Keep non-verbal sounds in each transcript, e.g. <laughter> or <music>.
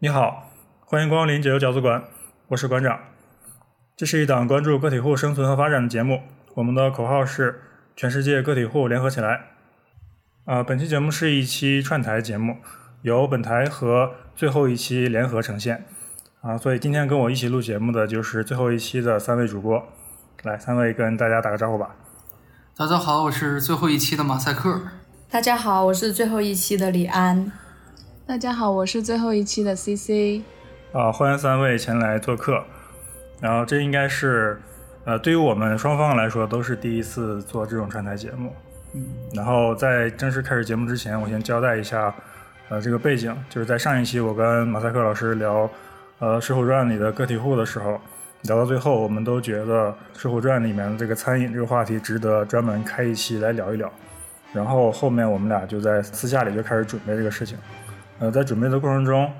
你好，欢迎光临解忧饺子馆，我是馆长。这是一档关注个体户生存和发展的节目，我们的口号是“全世界个体户联合起来”。啊，本期节目是一期串台节目，由本台和最后一期联合呈现。啊，所以今天跟我一起录节目的就是最后一期的三位主播。来，三位跟大家打个招呼吧。大家好，我是最后一期的马赛克。大家好，我是最后一期的李安。大家好，我是最后一期的 CC。啊，欢迎三位前来做客。然后这应该是，呃，对于我们双方来说都是第一次做这种串台节目。嗯。然后在正式开始节目之前，我先交代一下，呃，这个背景，就是在上一期我跟马赛克老师聊，呃，《水浒传》里的个体户的时候，聊到最后，我们都觉得《水浒传》里面的这个餐饮这个话题值得专门开一期来聊一聊。然后后面我们俩就在私下里就开始准备这个事情。呃，在准备的过程中，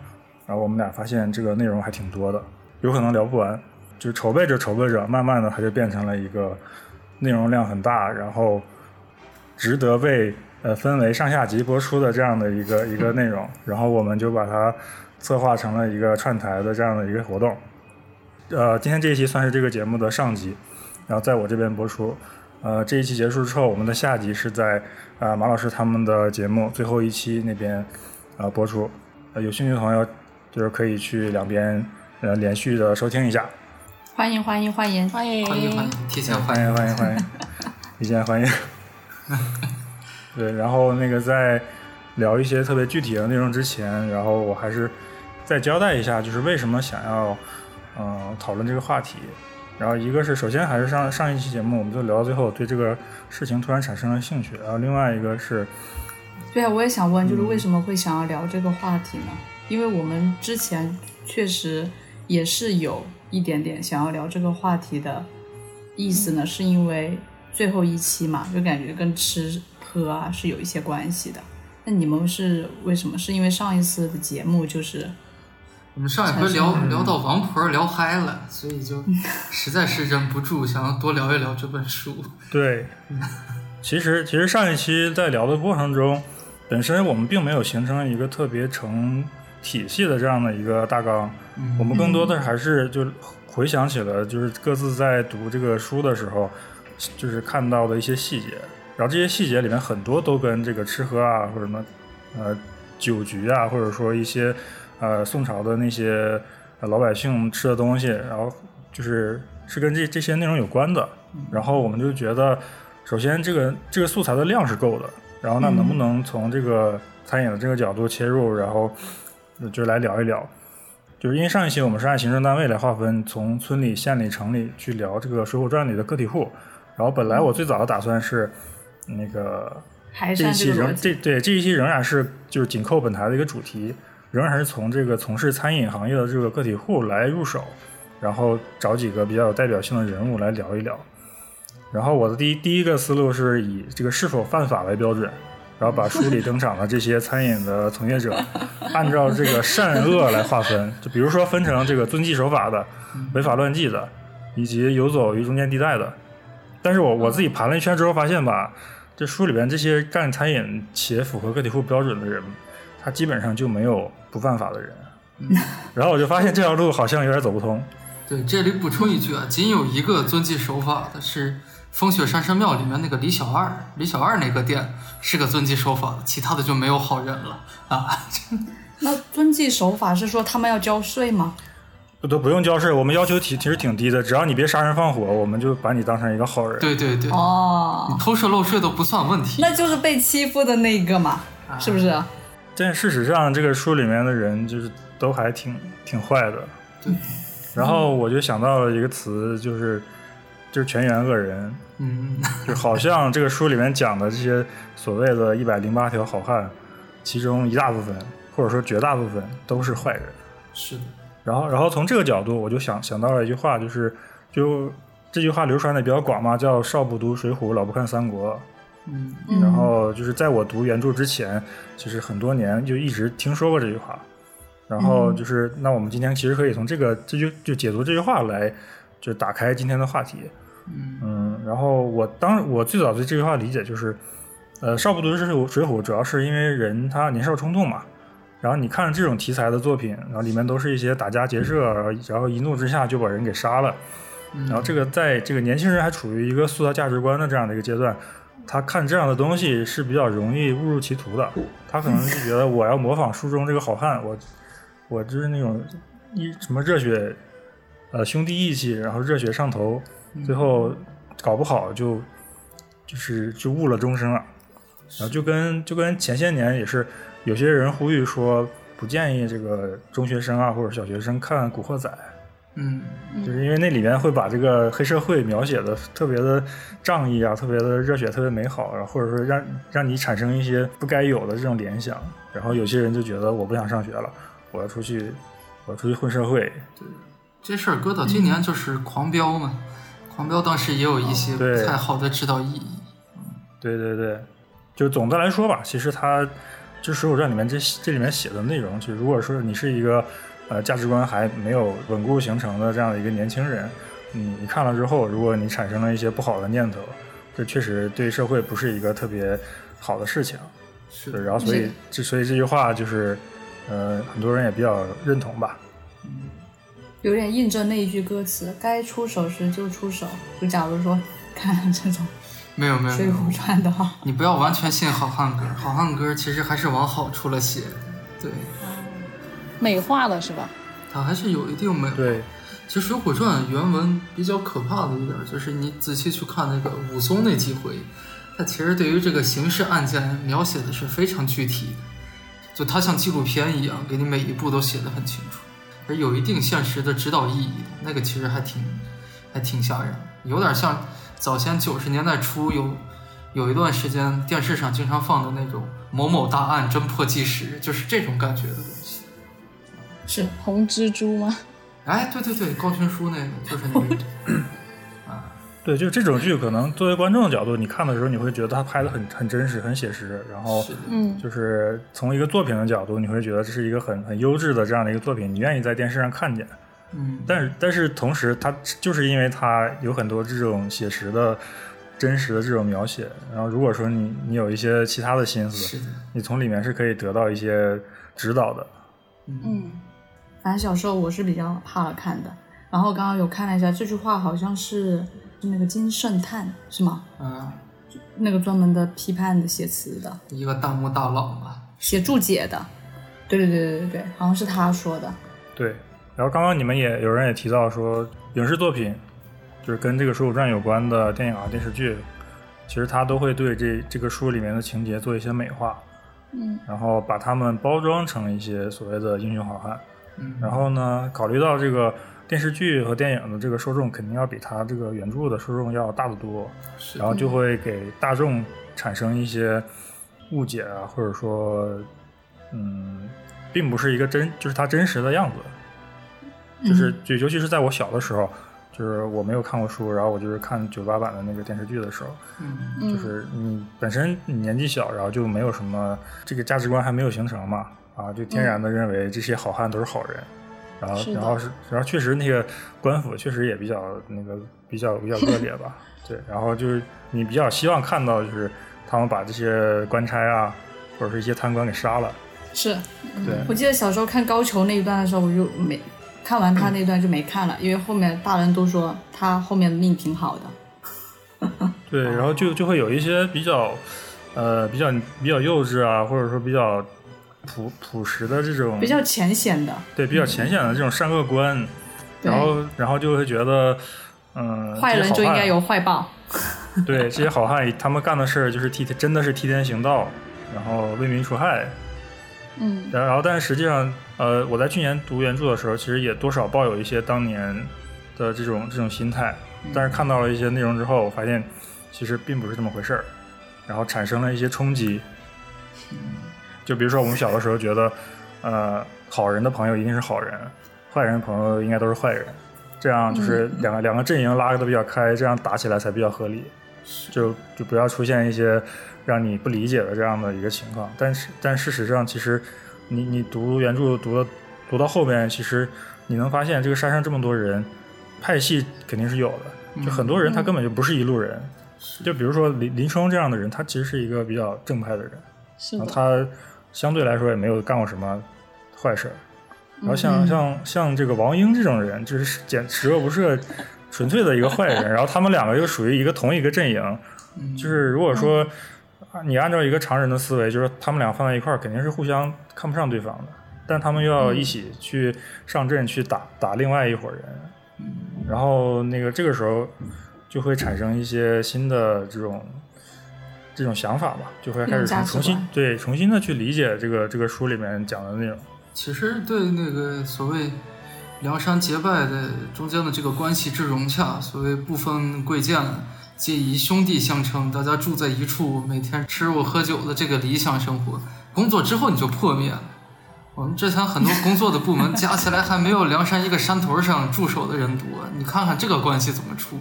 然后我们俩发现这个内容还挺多的，有可能聊不完。就筹备着筹备着，慢慢的它就变成了一个内容量很大，然后值得被呃分为上下集播出的这样的一个一个内容。然后我们就把它策划成了一个串台的这样的一个活动。呃，今天这一期算是这个节目的上集，然后在我这边播出。呃，这一期结束之后，我们的下集是在呃马老师他们的节目最后一期那边啊播出。呃，有兴趣的朋友就是可以去两边呃连续的收听一下。欢迎欢迎欢迎欢迎欢迎欢迎，提前欢迎欢迎欢迎，提前欢迎。对，然后那个在聊一些特别具体的内容之前，然后我还是再交代一下，就是为什么想要嗯讨论这个话题。然后一个是首先还是上上一期节目，我们就聊到最后，对这个事情突然产生了兴趣。然后另外一个是，对啊，我也想问，就是为什么会想要聊这个话题呢？因为我们之前确实也是有一点点想要聊这个话题的意思呢，是因为最后一期嘛，就感觉跟吃喝啊是有一些关系的。那你们是为什么？是因为上一次的节目就是我们上一回聊聊到王婆聊嗨了，所以就实在是忍不住想要多聊一聊这本书。<laughs> 对，其实其实上一期在聊的过程中，本身我们并没有形成一个特别成体系的这样的一个大纲，我们更多的还是就回想起了就是各自在读这个书的时候，就是看到的一些细节，然后这些细节里面很多都跟这个吃喝啊或者什么呃酒局啊，或者说一些。呃，宋朝的那些老百姓吃的东西，然后就是是跟这这些内容有关的。然后我们就觉得，首先这个这个素材的量是够的。然后那能不能从这个餐饮的这个角度切入，然后就来聊一聊？就是因为上一期我们是按行政单位来划分，从村里、县里、城里去聊这个《水浒传》里的个体户。然后本来我最早的打算是那个这一期仍这对这一期仍然是就是紧扣本台的一个主题。仍然是从这个从事餐饮行业的这个个体户来入手，然后找几个比较有代表性的人物来聊一聊。然后我的第一第一个思路是以这个是否犯法为标准，然后把书里登场的这些餐饮的从业者 <laughs> 按照这个善恶来划分，就比如说分成这个遵纪守法的、违法乱纪的，以及游走于中间地带的。但是我我自己盘了一圈之后发现吧，这书里边这些干餐饮且符合个体户标准的人。他基本上就没有不犯法的人，然后我就发现这条路好像有点走不通。对，这里补充一句啊，仅有一个遵纪守法的是风雪山神庙里面那个李小二，李小二那个店是个遵纪守法的，其他的就没有好人了啊。<laughs> 那遵纪守法是说他们要交税吗？不都不用交税，我们要求挺其实挺低的，只要你别杀人放火，我们就把你当成一个好人。对对对，哦，你偷税漏税都不算问题。那就是被欺负的那个嘛，是不是？但事实上，这个书里面的人就是都还挺挺坏的。对。然后我就想到了一个词，就是就是全员恶人。嗯。<laughs> 就好像这个书里面讲的这些所谓的一百零八条好汉，其中一大部分或者说绝大部分都是坏人。是的。然后，然后从这个角度，我就想想到了一句话，就是就这句话流传的比较广嘛，叫“少不读水浒，老不看三国”。嗯，然后就是在我读原著之前，就是很多年就一直听说过这句话。然后就是，那我们今天其实可以从这个这句就解读这句话来，就打开今天的话题。嗯，然后我当我最早对这句话理解就是，呃，少不读水浒，水浒主要是因为人他年少冲动嘛，然后你看这种题材的作品，然后里面都是一些打家劫舍，然后一怒之下就把人给杀了。然后这个在这个年轻人还处于一个塑造价值观的这样的一个阶段，他看这样的东西是比较容易误入歧途的。他可能是觉得我要模仿书中这个好汉，我我就是那种一什么热血，呃兄弟义气，然后热血上头，最后搞不好就就是就误了终生了。然后就跟就跟前些年也是有些人呼吁说不建议这个中学生啊或者小学生看《古惑仔》。嗯，就是因为那里面会把这个黑社会描写的特别的仗义啊，特别的热血，特别美好，然后或者说让让你产生一些不该有的这种联想，然后有些人就觉得我不想上学了，我要出去，我要出去混社会。对，这事儿搁到今年就是狂飙嘛，狂飙当时也有一些不太好的指导意义。对对对，就总的来说吧，其实它就《水浒传》里面这这里面写的内容，就如果说你是一个。呃，价值观还没有稳固形成的这样的一个年轻人，你你看了之后，如果你产生了一些不好的念头，这确实对社会不是一个特别好的事情。是，然后所以这所以这句话就是，呃，很多人也比较认同吧。嗯，有点印证那一句歌词：该出手时就出手。就假如说 <laughs> 看这种没有没有水浒传的话，你不要完全信好汉歌，好汉歌其实还是往好处了写。对。美化了是吧？它还是有一定美。对，其实《水浒传》原文比较可怕的一点，就是你仔细去看那个武松那几回，他其实对于这个刑事案件描写的是非常具体的，就他像纪录片一样，给你每一步都写得很清楚，而有一定现实的指导意义的。那个其实还挺，还挺吓人，有点像早先九十年代初有有一段时间电视上经常放的那种某某大案侦破纪实，就是这种感觉的东西。是红蜘蛛吗？哎，对对对，高群书那个就是那个啊，<laughs> 对，就这种剧，可能作为观众的角度，你看的时候，你会觉得他拍的很很真实、很写实。然后，嗯，就是从一个作品的角度，你会觉得这是一个很很优质的这样的一个作品，你愿意在电视上看见。嗯，但是但是同时，它就是因为它有很多这种写实的、真实的这种描写。然后，如果说你你有一些其他的心思，你从里面是可以得到一些指导的。嗯。反正小时候我是比较怕看的，然后刚刚有看了一下，这句话好像是那个金圣叹是吗？嗯，那个专门的批判的写词的一个大木大佬吧，写注解的。对对对对对对，好像是他说的。对，然后刚刚你们也有人也提到说，影视作品就是跟这个《水浒传》有关的电影啊、电视剧，其实他都会对这这个书里面的情节做一些美化，嗯，然后把他们包装成一些所谓的英雄好汉。嗯然后呢，考虑到这个电视剧和电影的这个受众肯定要比它这个原著的受众要大得多，然后就会给大众产生一些误解啊，或者说，嗯，并不是一个真，就是它真实的样子，就是就尤其是在我小的时候，就是我没有看过书，然后我就是看九八版的那个电视剧的时候，嗯，就是你本身你年纪小，然后就没有什么这个价值观还没有形成嘛。啊，就天然的认为这些好汉都是好人，然后，然后是，然后确实那个官府确实也比较那个比较比较恶劣吧，<laughs> 对，然后就是你比较希望看到就是他们把这些官差啊，或者是一些贪官给杀了。是，对，我记得小时候看高俅那一段的时候，我就没看完他那段就没看了，因为后面大人都说他后面的命挺好的。对，<laughs> 然后就就会有一些比较呃比较比较幼稚啊，或者说比较。朴朴实的这种比较浅显的，对比较浅显的这种善恶观，然后然后就会觉得，嗯，坏人就应该有坏报。对这些好汉，他们干的事儿就是替真的是替天行道，然后为民除害。嗯，然后但是实际上，呃，我在去年读原著的时候，其实也多少抱有一些当年的这种这种心态，但是看到了一些内容之后，我发现其实并不是这么回事儿，然后产生了一些冲击。就比如说，我们小的时候觉得，呃，好人的朋友一定是好人，坏人的朋友应该都是坏人，这样就是两个两个阵营拉的比较开，这样打起来才比较合理，就就不要出现一些让你不理解的这样的一个情况。但是，但事实上，其实你你读原著读了读到后边，其实你能发现这个山上这么多人，派系肯定是有的，就很多人他根本就不是一路人。就比如说林林冲这样的人，他其实是一个比较正派的人，是他。相对来说也没有干过什么坏事。然后像、嗯像像这个王英这种人，就是简十恶不赦，纯粹的一个坏人。然后他们两个又属于一个同一个阵营，嗯就是如果说啊你按照一个常人的思维，就是他们俩放在一块儿，肯定是互相看不上对方的。但他们又要一起去上阵去打打另外一伙人，然后那个这个时候就会产生一些新的这种这种想法吧，就会开始重新对重新的去理解这个这个书里面讲的内容。其实对那个所谓梁山结拜的中间的这个关系之融洽，所谓不分贵贱，皆以兄弟相称，大家住在一处，每天吃肉喝酒的这个理想生活，工作之后你就破灭了。我们之前很多工作的部门加起来还没有梁山一个山头上驻守的人多，你看看这个关系怎么处，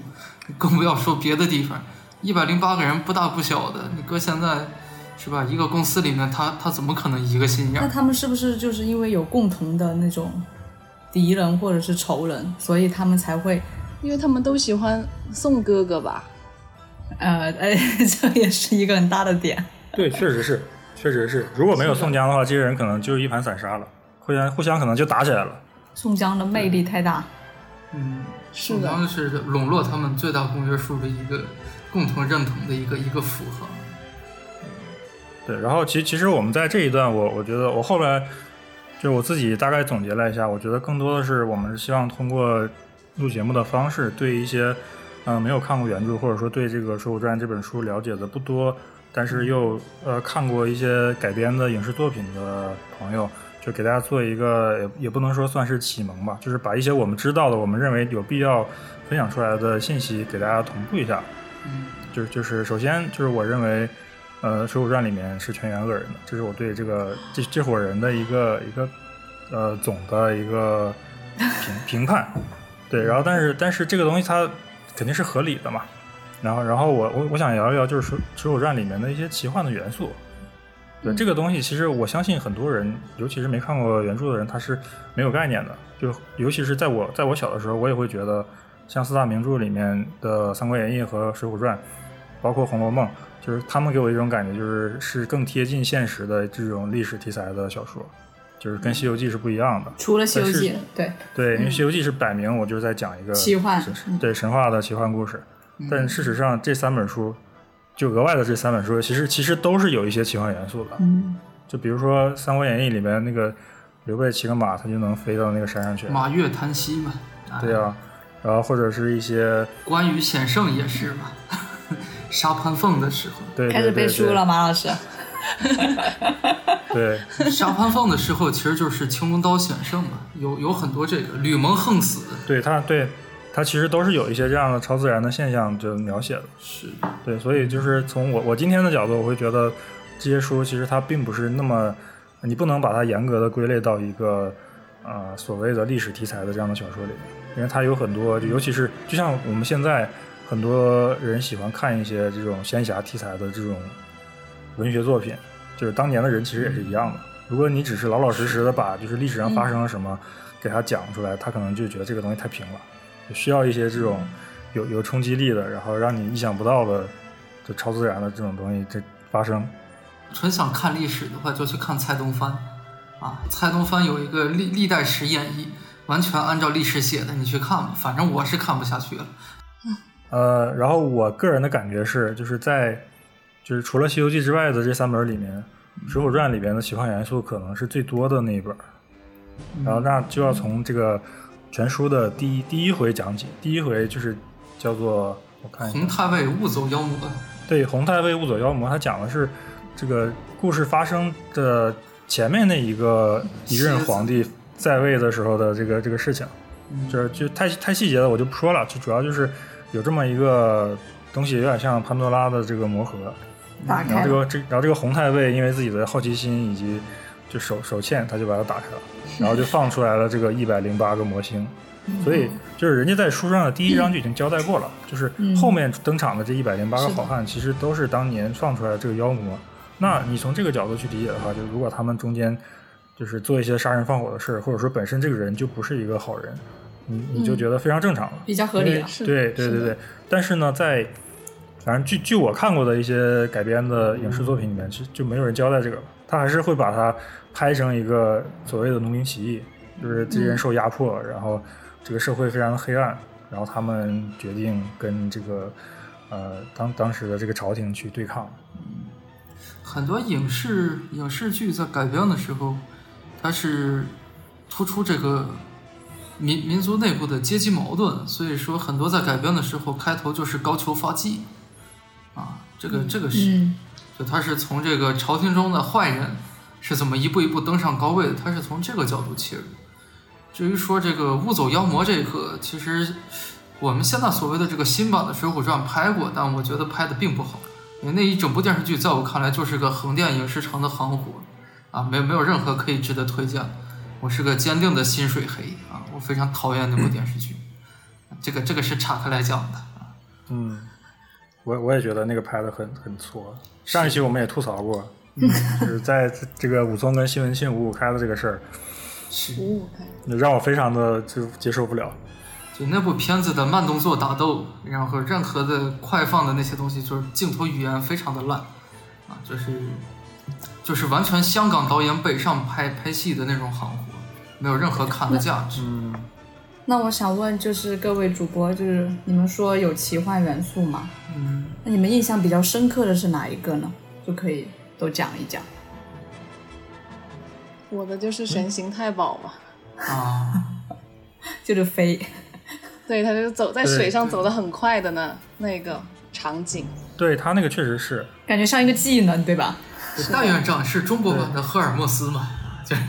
更不要说别的地方，一百零八个人不大不小的，你搁现在是吧？一个公司里面，他他怎么可能一个心眼儿？那他们是不是就是因为有共同的那种敌人或者是仇人，所以他们才会因为他们都喜欢宋哥哥吧？呃 <laughs> 哎，这也是一个很大的点。对，确实是，确实是。如果没有宋江的话，这些人可能就一盘散沙了，互相互相可能就打起来了。宋江的魅力太大，嗯，是的宋江是笼络他们最大公约数的一个共同认同的一个一个符号。对，然后其其实我们在这一段，我我觉得我后来就我自己大概总结了一下，我觉得更多的是我们是希望通过录节目的方式，对一些嗯、没有看过原著或者说对这个《水浒传》这本书了解的不多，但是又呃看过一些改编的影视作品的朋友，就给大家做一个也也不能说算是启蒙吧，就是把一些我们知道的、我们认为有必要分享出来的信息给大家同步一下。嗯，就是就是首先就是我认为，呃，《水浒传》里面是全员恶人的，这是我对这个这这伙人的一个一个呃总的一个评评判。对，然后但是但是这个东西它肯定是合理的嘛。然后然后我我我想聊一聊就是水《水浒传》里面的一些奇幻的元素。对、这个东西，其实我相信很多人，尤其是没看过原著的人，他是没有概念的。就尤其是在我在我小的时候，我也会觉得，像四大名著里面的《三国演义》和《水浒传》，包括《红楼梦》，就是他们给我一种感觉，就是是更贴近现实的这种历史题材的小说，就是跟《西游记》是不一样的。除了《西游但是记》，对，对，因为《西游记》是摆明我就是在讲一个奇幻嗯对神话的奇幻故事，但事实上这三本书，就额外的这三本书，其实其实都是有一些奇幻元素的。嗯，就比如说《三国演义》里面那个刘备骑个马，他就能飞到那个山上去。马跃檀溪嘛，啊对啊，然后或者是一些关羽险胜也是嘛，<laughs> 杀潘凤的时候，对开始背书了，马老师。对。对 <laughs> 杀潘凤的时候其实就是青龙刀险胜嘛，有有很多这个吕蒙横死，对，他对他其实都是有一些这样的超自然的现象就描写的。是。对，所以就是从我我今天的角度，我会觉得这些书其实它并不是那么，你不能把它严格的归类到一个呃所谓的历史题材的这样的小说里面，因为它有很多，就尤其是就像我们现在很多人喜欢看一些这种仙侠题材的这种文学作品，就是当年的人其实也是一样的。如果你只是老老实实的把就是历史上发生了什么给他讲出来，他可能就觉得这个东西太平了，需要一些这种有有冲击力的，然后让你意想不到的，就超自然的这种东西这发生。纯想看历史的话，就去看蔡东藩啊。蔡东藩有一个历历代史演义，完全按照历史写的，你去看吧。反正我是看不下去了。呃，然后我个人的感觉是，就是在就是除了《西游记》之外的这三本里面，《水浒传》里边的奇幻元素可能是最多的那一本。然后那就要从这个全书的第一第一回讲起。第一回就是叫做我看一下洪，太尉误走妖魔，对，洪太尉误走妖魔，他讲的是这个故事发生的前面那一个一任皇帝在位的时候的这个这个事情，就是就太太细节了，我就不说了。就主要就是有这么一个东西，有点像潘多拉的这个魔盒，打然后，这个这然后这个洪太尉因为自己的好奇心以及就手手欠，他就把它打开了，<laughs> 然后就放出来了这个一百零八个魔星。所以就是人家在书上的第一章就已经交代过了，就是后面登场的这一百零八个好汉，其实都是当年放出来的这个妖魔。那你从这个角度去理解的话，就如果他们中间就是做一些杀人放火的事儿，或者说本身这个人就不是一个好人，你你就觉得非常正常了。比较合理对对对对。但是呢，在反正据据我看过的一些改编的影视作品里面，其实就没有人交代这个。他还是会把它拍成一个所谓的农民起义，就是这些人受压迫，然后这个社会非常的黑暗，然后他们决定跟这个呃当当时的这个朝廷去对抗。很多影视影视剧在改编的时候，它是突出这个民民族内部的阶级矛盾，所以说很多在改编的时候开头就是高俅发迹，啊，这个这个是，嗯就他是从这个朝廷中的坏人是怎么一步一步登上高位的，他是从这个角度切入。至于说这个误走妖魔这个，其实我们现在所谓的这个新版的《水浒传》拍过，但我觉得拍的并不好。因为那一整部电视剧在我看来就是个横店影视城的行活，啊，没有没有任何可以值得推荐的。我是个坚定的心水黑啊，我非常讨厌那部电视剧。这个这个是岔开来讲的啊。嗯，我我也觉得那个拍的很很挫。上一期我们也吐槽过，<laughs> 就是在这个武松跟西门庆五五开的这个事儿，是，五五开，让我非常的就接受不了。就那部片子的慢动作打斗，然后任何的快放的那些东西，就是镜头语言非常的烂，啊，就是就是完全香港导演北上拍拍戏的那种行活，没有任何看的价值。嗯，那我想问，就是各位主播，就是你们说有奇幻元素吗？嗯，那你们印象比较深刻的是哪一个呢？就可以都讲一讲。我的就是神行太保吧。啊，<laughs> 就是飞，<laughs> 对，他就走在水上走得很快的呢，那个场景。对他那个确实是，感觉像一个技能，对吧？大院长是中国版的赫尔墨斯嘛？<laughs> 就是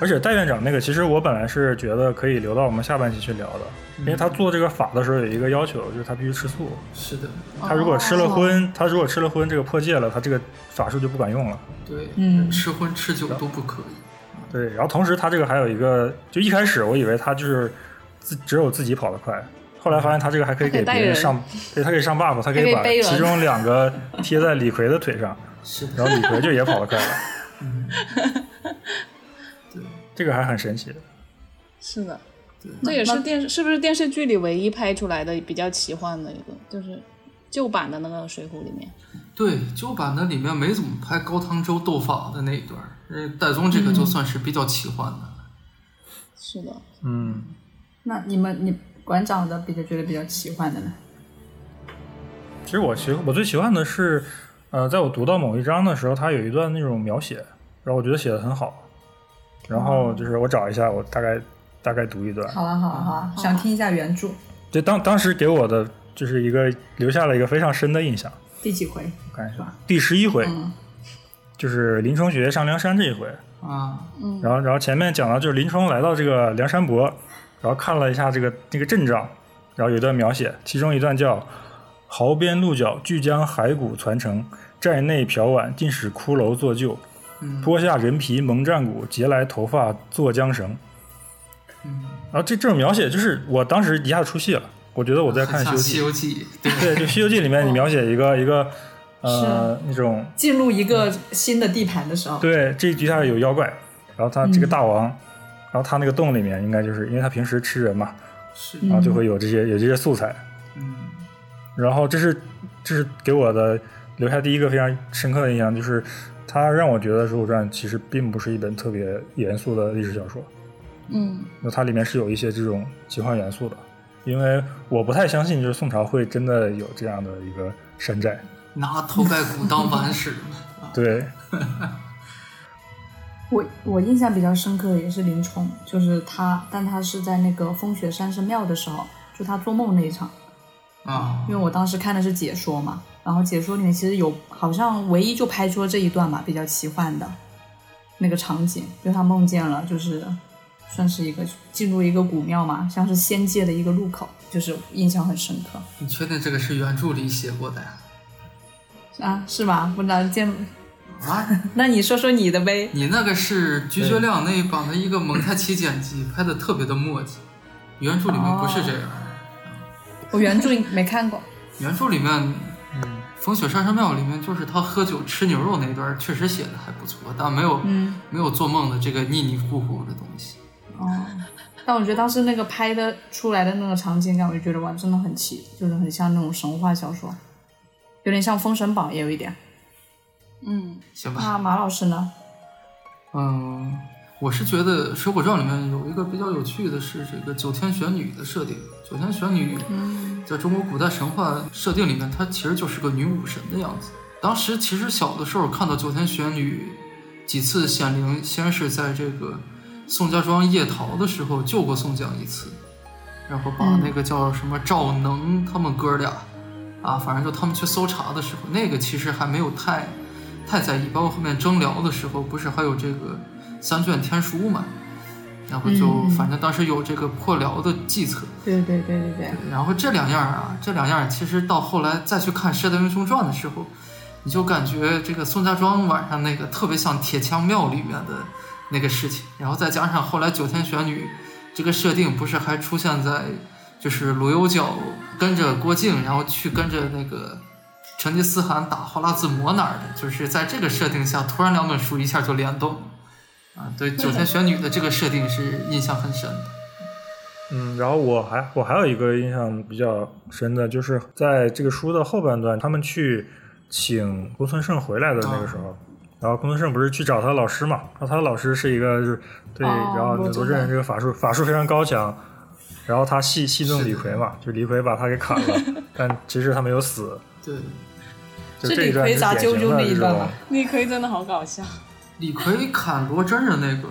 而且戴院长那个，其实我本来是觉得可以留到我们下半期去聊的，因为他做这个法的时候有一个要求，就是他必须吃素。是的，他如果吃了荤，他如果吃了荤，这个破戒了，他这个法术就不管用了。对，嗯吃荤吃酒都不可以。对，然后同时他这个还有一个，就一开始我以为他就是自只有自己跑得快，后来发现他这个还可以给别人上，对他可以上 buff，他可以把其中两个贴在李逵的腿上，<laughs> 是的，然后李逵就也跑得快了，<laughs> 嗯，对，这个还很神奇的。<laughs> 是的，对这也是电视是不是电视剧里唯一拍出来的比较奇幻的一个，就是旧版的那个《水浒》里面。对，旧版的里面没怎么拍高汤州斗法的那一段戴宗这个就算是比较奇幻的。是的，嗯，那你们你馆长的比较觉得比较奇幻的呢？其实我喜我最喜欢的是，呃，在我读到某一章的时候，他有一段那种描写，然后我觉得写的很好，然后就是我找一下，我大概大概读一段。好啊，好啊，好啊，想听一下原著就当当时给我的就是一个留下了一个非常深的印象。第几回？我看一下，第十一回，嗯就是林冲学上梁山这一回。啊，然后，然后前面讲到就是林冲来到这个梁山泊，然后看了一下这个这个阵仗，然后有一段描写，其中一段叫“壕边鹿角俱将骸骨传承，寨内瓢碗尽使骷髅做旧，嗯。脱下人皮蒙战鼓，截来头发做缰绳。”嗯，然后这这种描写，就是我当时一下子出戏了，我觉得我在看《西游记》。西游记》，对，<laughs> 对，就《西游记》里面你描写一个 <laughs> 一个呃那种进入一个新的地盘的时候，对，这一局下有妖怪，然后他这个大王，然后他那个洞里面应该就是因为他平时吃人嘛，是，然后就会有这些有这些素材，嗯，然后这是这是给我的留下第一个非常深刻的印象，就是它让我觉得《水浒传》其实并不是一本特别严肃的历史小说，嗯，那它里面是有一些这种奇幻元素的，因为我不太相信就是宋朝会真的有这样的一个山寨，拿头盖骨当碗使嘛，对，<laughs> 我我印象比较深刻的也是林冲，就是他，但他是在那个风雪山神庙的时候，就他做梦那一场，啊因为我当时看的是解说嘛，然后解说里面其实有好像唯一就拍出了这一段嘛，比较奇幻的那个场景，就他梦见了，就是算是一个进入一个古庙嘛，像是仙界的一个入口，就是印象很深刻你确定这个是原著里写过的呀？啊，是吧？不知道见，啊，<laughs> 那你说说你的呗？你那个是菊学亮那一版的一个蒙太奇剪辑，拍的特别的墨迹，原著里面不是这样。我原著没看过，原著里面，嗯，风雪山神庙里面就是他喝酒吃牛肉那段，确实写的还不错，但没有、嗯，没有做梦的这个腻腻糊糊的东西。哦，但我觉得当时那个拍的出来的那个场景感，我就觉得哇，真的很奇，就是很像那种神话小说，有点像《封神榜》也有一点。嗯，行吧。那马老师呢？嗯，我是觉得《水浒传》里面有一个比较有趣的是这个九天玄女的设定。九天玄女在中国古代神话设定里面，她其实就是个女武神的样子。当时其实小的时候看到九天玄女几次显灵，先是在这个宋家庄夜逃的时候救过宋江一次，然后把那个叫什么赵能他们哥俩啊，反正就他们去搜查的时候，那个其实还没有太太在意，包括后面征辽的时候，不是还有这个三卷天书嘛？然后就嗯反正当时有这个破辽的计策，对对对对对，然后这两样啊，这两样其实到后来再去看《射雕英雄传》的时候，你就感觉这个宋家庄晚上那个特别像铁枪庙里面的那个事情，然后再加上后来九天玄女这个设定，不是还出现在就是鲁有角跟着郭靖，然后去跟着那个成吉思汗打花剌子模哪儿的，就是在这个设定下，突然两本书一下就联动啊，对九天玄女的这个设定是印象很深的。嗯，然后我还我还有一个印象比较深的，就是在这个书的后半段，他们去请公孙胜回来的那个时候，然后公孙胜不是去找他的老师嘛，然后他的老师是一个就是对，哦然后罗宗南罗真人这个法术法术非常高强，然后他戏戏弄李逵嘛，就李逵把他给砍了，<laughs> 但其实他没有死，对，是就这一段李逵砸是典型啾啾的这种那一段吗李逵真的好搞笑。李逵砍罗真人那个，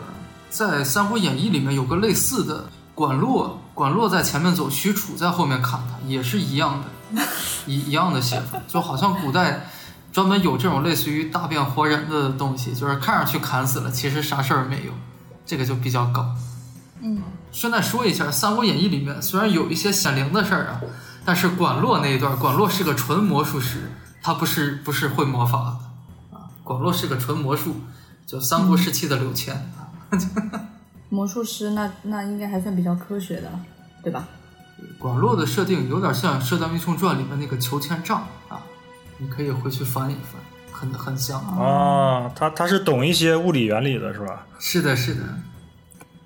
在《三国演义》里面有个类似的，管骆管骆在前面走，许褚在后面砍他，也是一样的，一一样的写法，就好像古代专门有这种类似于大变活人的东西，就是看上去砍死了，其实啥事儿没有，这个就比较搞。嗯，顺带说一下，《三国演义》里面虽然有一些显灵的事儿啊，但是管骆那一段，管骆是个纯魔术师，他不是不是会魔法的啊，广洛是个纯魔术，就三国时期的刘谦啊。<laughs> 魔术师那那应该还算比较科学的，对吧？广洛的设定有点像《射雕英雄传》里面那个裘千丈啊，你可以回去翻一翻，很很像。啊，他他是懂一些物理原理的是吧？是的，是的，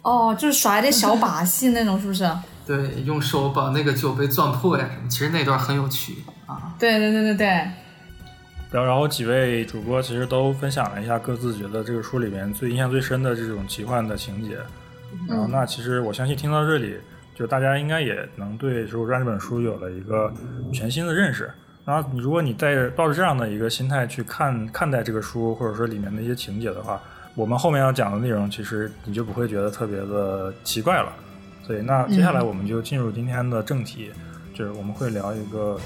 哦，就是耍一点小把戏那种，是不是？对，用手把那个酒杯攥破呀什么，其实那段很有趣啊。对对对对对，然后，然后几位主播其实都分享了一下各自觉得这个书里面最印象最深的这种奇幻的情节。然后，那其实我相信听到这里，就大家应该也能对《水浒传》这本书有了一个全新的认识。然后，如果你带着抱着这样的一个心态去看看待这个书，或者说里面的一些情节的话，我们后面要讲的内容，其实你就不会觉得特别的奇怪了。所以，那接下来我们就进入今天的正题，就是我们会聊一个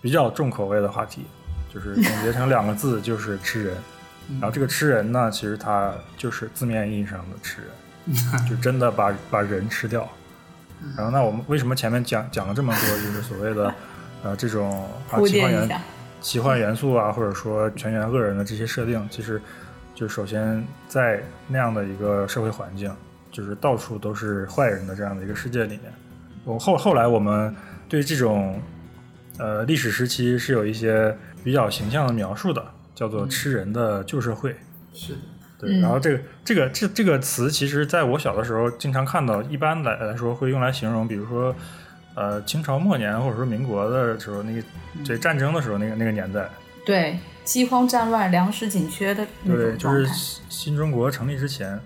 比较重口味的话题，就是总结成两个字，就是吃人。然后这个吃人呢，其实它就是字面意义上的吃人，<laughs> 就真的把把人吃掉。然后那我们为什么前面讲讲了这么多，就是所谓的呃这种啊奇幻元。奇幻元素啊，或者说全员恶人的这些设定，其实就首先在那样的一个社会环境，就是到处都是坏人的这样的一个世界里面，我后后来我们对这种呃历史时期是有一些比较形象的描述的，叫做吃人的旧社会。是的，对，嗯然后这个这个这这个词，其实在我小的时候经常看到，一般来来说会用来形容，比如说，呃，清朝末年或者说民国的时候，那个这战争的时候，那个那个年代，对，饥荒战乱、粮食紧缺的那对，种就是新中国成立之前。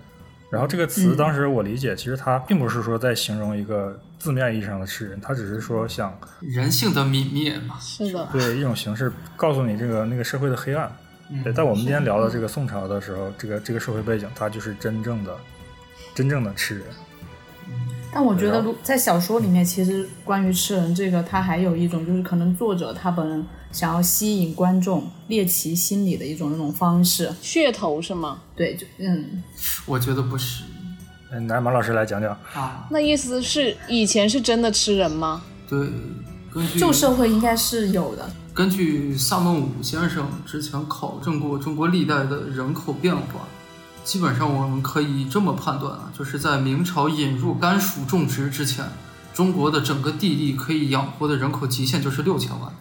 然后这个词，嗯当时我理解，其实它并不是说在形容一个字面意义上的吃人，它只是说想人性的泯灭嘛。是的，对一种形式告诉你这个那个社会的黑暗。嗯对，在我们今天聊的这个宋朝的时候，这个这个社会背景，它就是真正的真正的吃人。但我觉得，如在小说里面，其实关于吃人这个，它还有一种就是可能作者他本人想要吸引观众、猎奇心理的一种那种方式。噱头是吗？对，就嗯，我觉得不是嗯，来马老师来讲讲。啊。那意思是以前是真的吃人吗？对，根据旧社会应该是有的。根据萨孟武先生之前考证过中国历代的人口变化，基本上我们可以这么判断啊，就是在明朝引入甘薯种植之前，中国的整个地力可以养活的人口极限就是六千万，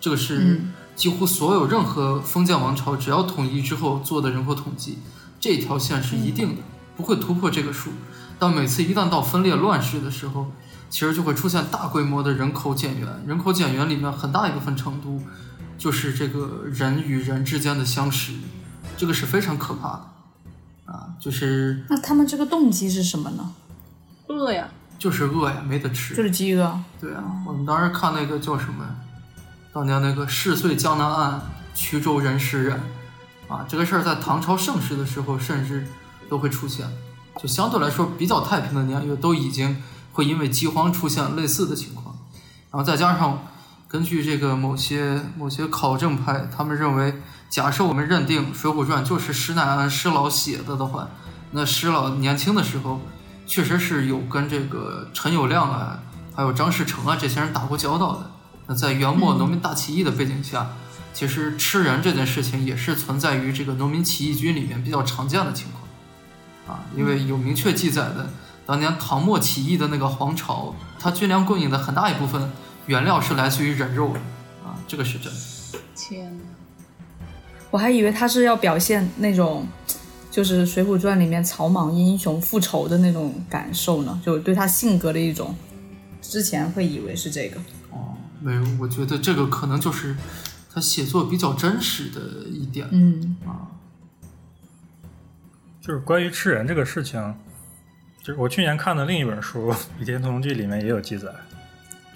这个是嗯几乎所有任何封建王朝只要统一之后做的人口统计，这条线是一定的，不会突破这个数。但每次一旦到分裂乱世的时候，其实就会出现大规模的人口减员。人口减员里面很大一部分程度就是这个人与人之间的相识，这个是非常可怕的啊！就是那他们这个动机是什么呢？饿呀，就是饿呀，没得吃。就是饥饿。对啊，我们当时看那个叫什么呀？当年那个“逝岁江南岸，衢州人食人”，啊，这个事儿在唐朝盛世的时候，甚至都会出现。就相对来说比较太平的年月，都已经会因为饥荒出现类似的情况。然后再加上根据这个某些某些考证派，他们认为，假设我们认定《水浒传》就是施耐庵施老写的的话，那施老年轻的时候确实是有跟这个陈友谅啊，还有张士诚啊这些人打过交道的。那在元末农民大起义的背景下，其实吃人这件事情也是存在于这个农民起义军里面比较常见的情况。啊，因为有明确记载的，当年唐末起义的那个黄巢，它军粮供应的很大一部分原料是来自于人肉的，啊，这个是真的。天哪！我还以为他是要表现那种，就是《水浒传》里面草莽英雄复仇的那种感受呢，就对他性格的一种。之前会以为是这个。哦，没有，我觉得这个可能就是他写作比较真实的一点。嗯啊。就是关于吃人这个事情，就是我去年看的另一本书《倚天屠龙记》里面也有记载，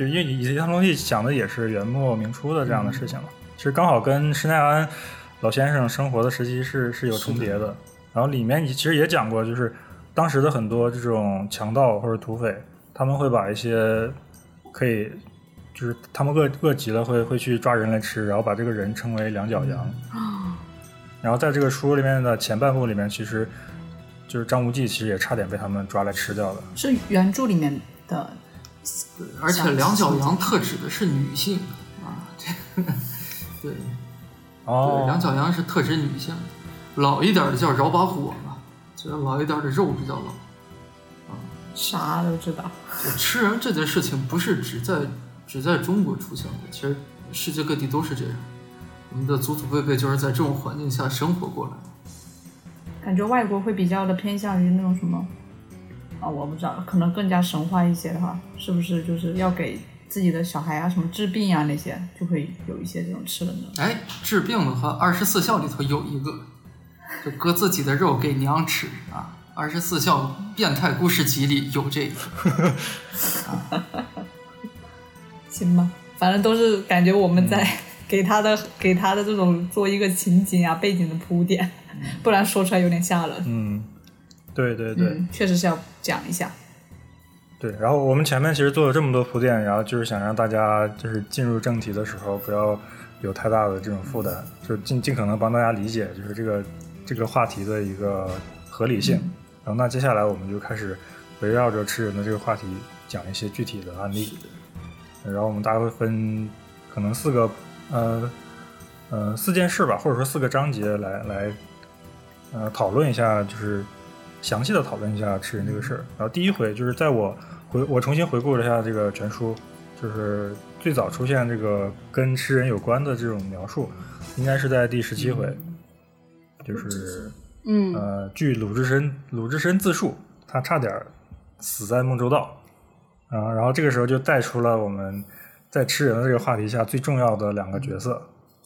就因为《倚天屠龙记》讲的也是元末明初的这样的事情嘛，其实刚好跟施耐庵老先生生活的时期是是有重叠的。然后里面其实也讲过，就是当时的很多这种强盗或者土匪，他们会把一些可以，就是他们饿饿极了会会去抓人来吃，然后把这个人称为两脚羊。然后在这个书里面的前半部里面，其实就是张无忌，其实也差点被他们抓来吃掉了。是原著里面的，对，而且两脚羊特指的是女性啊，这对，哦，对，两脚羊是特指女性，老一点的叫饶把火嘛，这老一点的肉比较老。啊啥都知道。就吃人这件事情，不是只在只在中国出现的，其实世界各地都是这样。我们的祖祖辈辈就是在这种环境下生活过来。感觉外国会比较的偏向于那种什么啊，我不知道，可能更加神话一些的话，是不是就是要给自己的小孩啊什么治病啊那些，就会有一些这种吃的呢。哎，治病的话，二十四孝里头有一个，就割自己的肉给娘吃啊。二十四孝变态故事集里有这个。<laughs> 行吧，反正都是感觉我们在 <laughs> 给他的、给他的这种做一个情景啊背景的铺垫，<laughs> 不然说出来有点吓人。嗯，对对对，嗯，确实是要讲一下。对。然后我们前面其实做了这么多铺垫，然后就是想让大家就是进入正题的时候不要有太大的这种负担，就尽尽可能帮大家理解就是这个这个话题的一个合理性。然后那接下来我们就开始围绕着吃人的这个话题讲一些具体的案例。然后我们大概会分可能四个呃呃四件事吧，或者说四个章节来来呃讨论一下，就是详细的讨论一下吃人这个事儿。然后第一回就是在我回我重新回顾了一下这个全书，就是最早出现这个跟吃人有关的这种描述，应该是在第十七回，就是嗯，呃，据鲁智深鲁智深自述，他差点死在孟州道。啊，然后这个时候就带出了我们在吃人的这个话题下最重要的两个角色，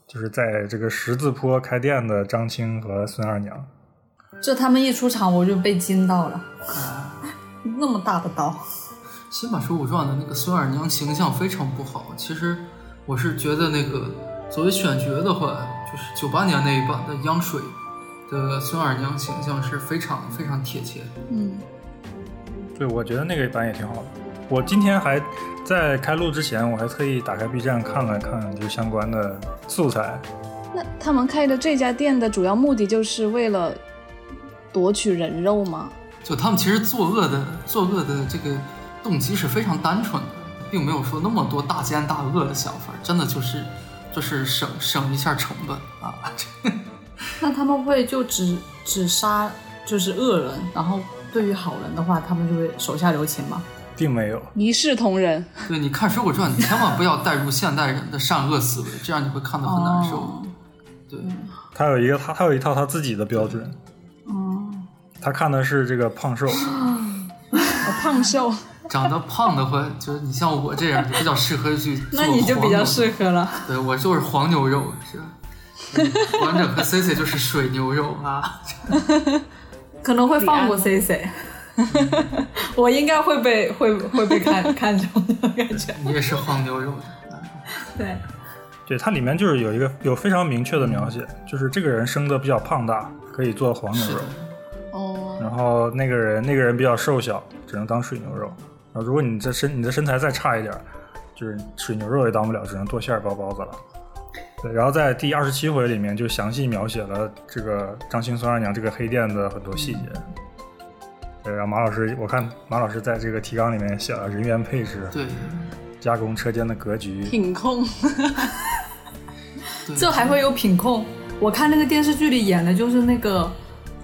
就是在这个十字坡开店的张青和孙二娘。这他们一出场我就被惊到了，啊 <laughs> 那么大的刀，新版《水浒传》的那个孙二娘形象非常不好。其实我是觉得那个作为选角的话，就是九八年那一版的央水的孙二娘形象是非常非常贴切。嗯，对，我觉得那个版也挺好的。我今天还在开录之前，我还特意打开 B 站看了看，就相关的素材。那他们开的这家店的主要目的就是为了夺取人肉吗？就他们其实作恶的作恶的这个动机是非常单纯的，并没有说那么多大奸大恶的想法，真的就是就是省省一下成本啊。<laughs> 那他们会就只只杀就是恶人，然后对于好人的话，他们就会手下留情吗？并没有，一视同仁。对，你看《水浒传》，你千万不要带入现代人的善恶思维，这样你会看得很难受。哦对，他有一个他他有一套他自己的标准。哦，他看的是这个胖瘦，哦，<gasps> 胖瘦，长得胖的话，就是你像我这样，就比较适合去做那你就比较黄牛。适合了。对我就是黄牛肉，是。吧？王者和 C C 就是水牛肉啊，<laughs> 可能会放过 C C，<laughs> 我应该会被会会被看 <laughs> 看中的感觉。你也是黄牛肉。的。对，对，它里面就是有一个有非常明确的描写，就是这个人生的比较胖大，可以做黄牛肉哦，然后那个人那个人比较瘦小，只能当水牛肉。然后如果你这身你的身材再差一点，就是水牛肉也当不了，只能剁馅儿包包子了。对，然后在第二十七回里面就详细描写了这个张青孙二娘这个黑店的很多细节。对，然后马老师，我看马老师在这个提纲里面写了人员配置、对加工车间的格局，品控，<laughs> 这还会有品控。我看那个电视剧里演的就是那个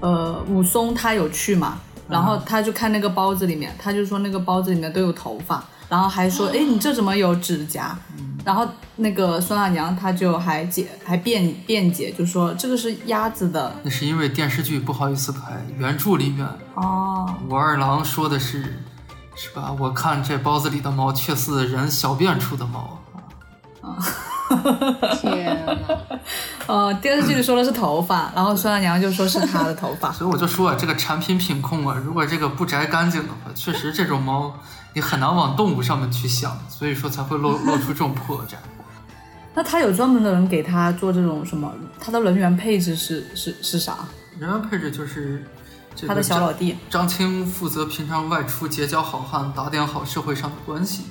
呃武松，他有去嘛，然后他就看那个包子里面，他就说那个包子里面都有头发，然后还说，哎，你这怎么有指甲？然后那个孙二娘她就还解还辩辩解，就说这个是鸭子的那是因为电视剧不好意思拍，原著里面哦，武二郎说的是，是吧？我看这包子里的毛却似人小便出的毛。天哪！呃，电视剧里说的是头发，然后孙二娘就说是她的头发。所以我就说啊，这个产品品控啊，如果这个不摘干净的话，<laughs> 确实这种猫你很难往动物上面去想，所以说才会露 <laughs> 露出这种破绽。那他有专门的人给他做这种什么？他的人员配置是是是啥？人员配置就是这个他的小老弟。张青负责平常外出结交好汉，打点好社会上的关系。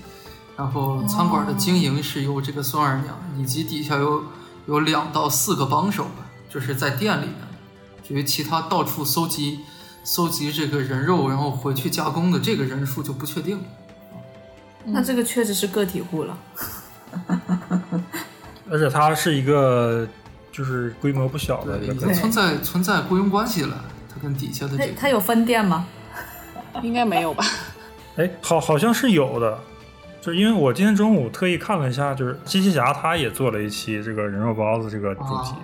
然后餐馆的经营是由这个孙二娘以及底下有有两到四个帮手吧，就是在店里面。至于其他到处搜集搜集这个人肉，然后回去加工的这个人数就不确定了。那这个确实是个体户了。而且它是一个就是规模不小的一个已经存在存在雇佣关系了，他跟底下的这个他他有分店吗？应该没有吧？哎，好，好像是有的，就是因为我今天中午特意看了一下，就是机器侠他也做了一期这个人肉包子这个主题，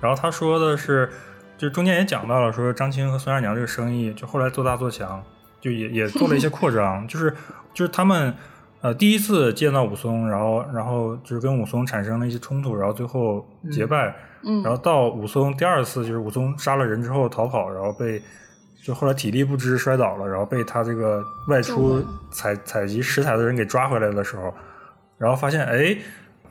然后他说的是，就中间也讲到了说张青和孙二娘这个生意，就后来做大做强，就也也做了一些扩张，就是就是他们呃第一次见到武松，然后然后就是跟武松产生了一些冲突，然后最后结拜，嗯然后到武松第二次就是武松杀了人之后逃跑，然后被就后来体力不支摔倒了，然后被他这个外出采采集食材的人给抓回来的时候，然后发现哎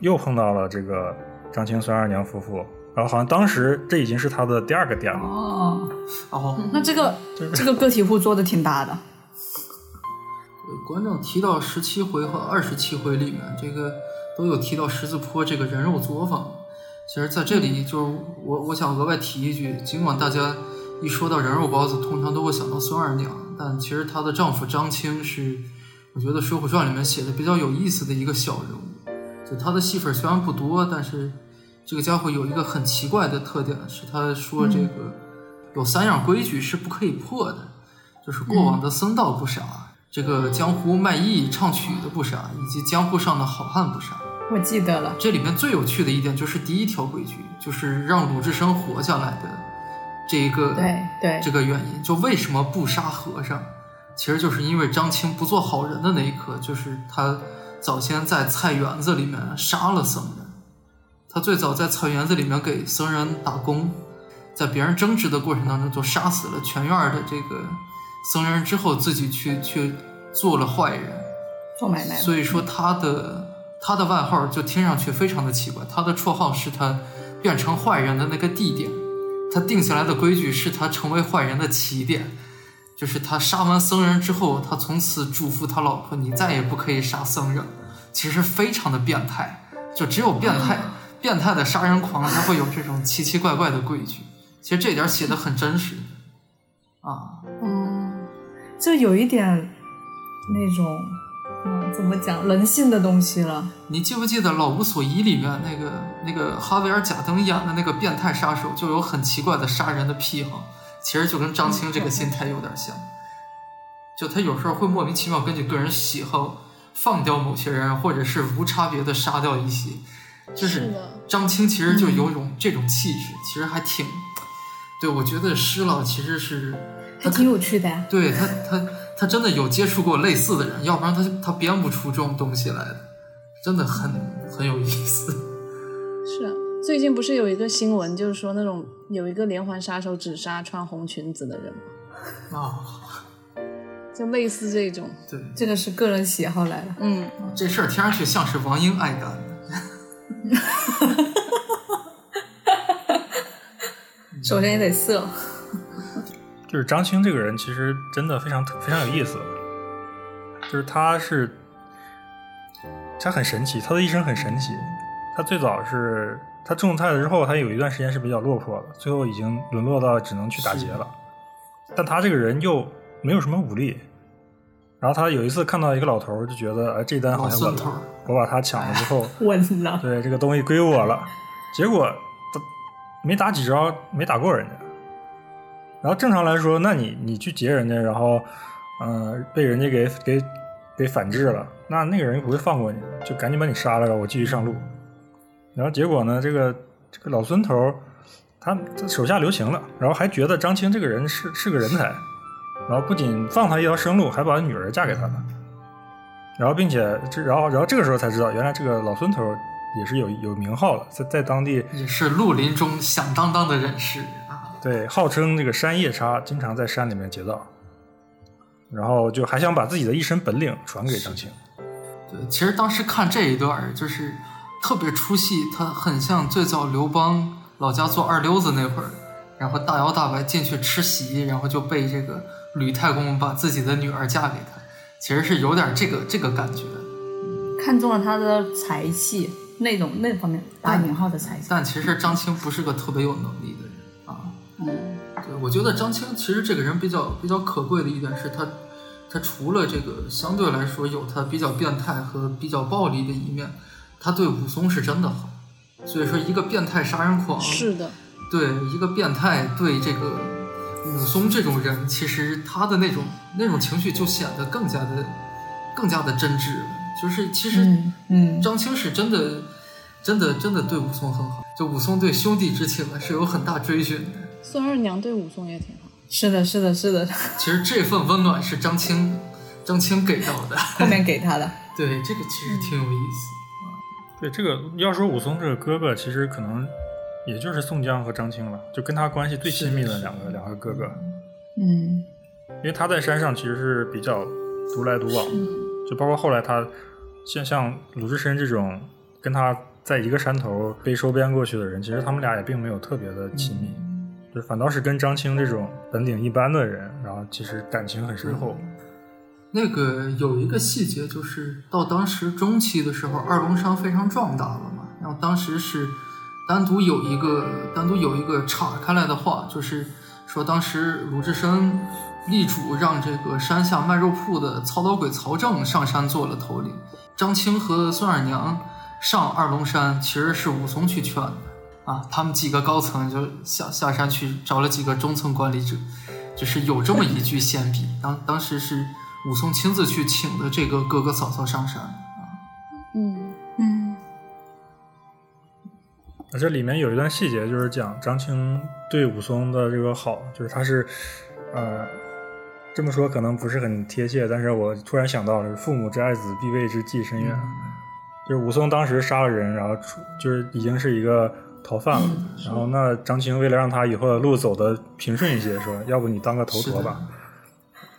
又碰到了这个张青孙二娘夫妇，然后好像当时这已经是他的第二个店了。哦，哦，那这个 <laughs> 这个个体户做的挺大的。呃馆长提到十七回和二十七回里面，这个都有提到十字坡这个人肉作坊。其实，在这里就是我我想额外提一句，尽管大家一说到人肉包子，通常都会想到孙二娘，但其实她的丈夫张青是，我觉得《水浒传》里面写的比较有意思的一个小人物。就他的戏份虽然不多，但是这个家伙有一个很奇怪的特点，是他说这个有三样规矩是不可以破的，就是过往的僧道不杀，这个江湖卖艺唱曲的不杀，以及江湖上的好汉不杀。我记得了，这里面最有趣的一点就是第一条规矩，就是让鲁智深活下来的这一个对对。这个原因，就为什么不杀和尚，其实就是因为张青不做好人的那一刻，就是他早先在菜园子里面杀了僧人，他最早在菜园子里面给僧人打工，在别人争执的过程当中就杀死了全院的这个僧人之后，自己去去做了坏人，做买卖。所以说他的他的外号就听上去非常的奇怪，他的绰号是他变成坏人的那个地点，他定下来的规矩是他成为坏人的起点，就是他杀完僧人之后，他从此嘱咐他老婆，你再也不可以杀僧人，其实非常的变态，就只有变态、变态的杀人狂才会有这种奇奇怪怪的规矩，其实这点写的很真实啊，嗯，就有一点那种，嗯，怎么讲人性的东西了。你记不记得《老无所依》里面那个那个哈维尔·贾登演的那个变态杀手，就有很奇怪的杀人的癖好，其实就跟张青这个心态有点像，就他有时候会莫名其妙根据个人喜好放掉某些人，或者是无差别的杀掉一些，就是张青其实就有一种这种气质，其实还挺，对我觉得施老其实是还挺有趣的呀。对他，他他真的有接触过类似的人，要不然他他编不出这种东西来的，真的很很有意思。是啊，最近不是有一个新闻，就是说那种有一个连环杀手只杀穿红裙子的人吗？啊，<laughs> 就类似这种，对，这个是个人喜好来的。嗯，这事儿听上去像是王英爱干的。<laughs> 首先也得色，就是张青这个人，其实真的非常非常有意思。就是他是，他很神奇，他的一生很神奇。他最早是他种菜了之后，他有一段时间是比较落魄的，最后已经沦落到只能去打劫了。但他这个人又没有什么武力。然后他有一次看到一个老头，就觉得哎这单好像稳了，我把他抢了之后，稳了。对，这个东西归我了。结果他没打几招，没打过人家。然后正常来说，那你你去劫人家，然后嗯、呃被人家给给给反制了，那那个人不会放过你，就赶紧把你杀了，我继续上路。然后结果呢，这个这个老孙头他手下留情了，然后还觉得张青这个人是是个人才，然后不仅放他一条生路，还把女儿嫁给他了。然后并且这然后然后这个时候才知道，原来这个老孙头也是有有名号的，在在当地也是绿林中响当当的人士。对，号称这个山夜叉，经常在山里面劫道，然后就还想把自己的一身本领传给张青。对，其实当时看这一段儿就是特别出戏，他很像最早刘邦老家做二流子那会儿，然后大摇大摆进去吃席，然后就被这个吕太公把自己的女儿嫁给他，其实是有点这个这个感觉。看中了他的才气，那种那方面打引号的才气。但其实张青不是个特别有能力的我觉得张青其实这个人比较比较可贵的一点是他，他除了这个相对来说有他比较变态和比较暴力的一面，他对武松是真的好。所以说，一个变态杀人狂，是的，对一个变态对这个武松这种人，其实他的那种那种情绪就显得更加的更加的真挚了。就是其实嗯嗯，张青是真的真的真的对武松很好，就武松对兄弟之情啊是有很大追寻的。孙二娘对武松也挺好。是的，是的，是的，其实这份温暖是张青张青给到的，<laughs> 后面给他的。<laughs> 对这个其实挺有意思。对这个要说武松这个哥哥，其实可能也就是宋江和张青了，就跟他关系最亲密的两个两个哥哥，嗯。因为他在山上其实是比较独来独往，就包括后来他像像鲁智深这种跟他在一个山头被收编过去的人，其实他们俩也并没有特别的亲密，就反倒是跟张青这种本领一般的人，然后其实感情很深厚。那个有一个细节，就是到当时中期的时候，二龙山非常壮大了嘛，然后当时是单独有一个单独有一个岔开来的话，就是说当时鲁智深力主让这个山下卖肉铺的曹老鬼曹正上山做了头领，张青和孙二娘上二龙山其实是武松去劝的啊，他们几个高层就下下山去找了几个中层管理者，就是有这么一句闲笔，当当时是。武松亲自去请的这个哥哥嫂嫂上山啊，嗯。嗯。而这里面有一段细节，就是讲张青对武松的这个好，就是他是，呃，这么说可能不是很贴切，但是我突然想到了“父母之爱子，必为之计深远”，就是武松当时杀了人，然后出就是已经是一个逃犯了，然后那张青为了让他以后的路走的平顺一些，说 <laughs> 要不你当个头陀吧。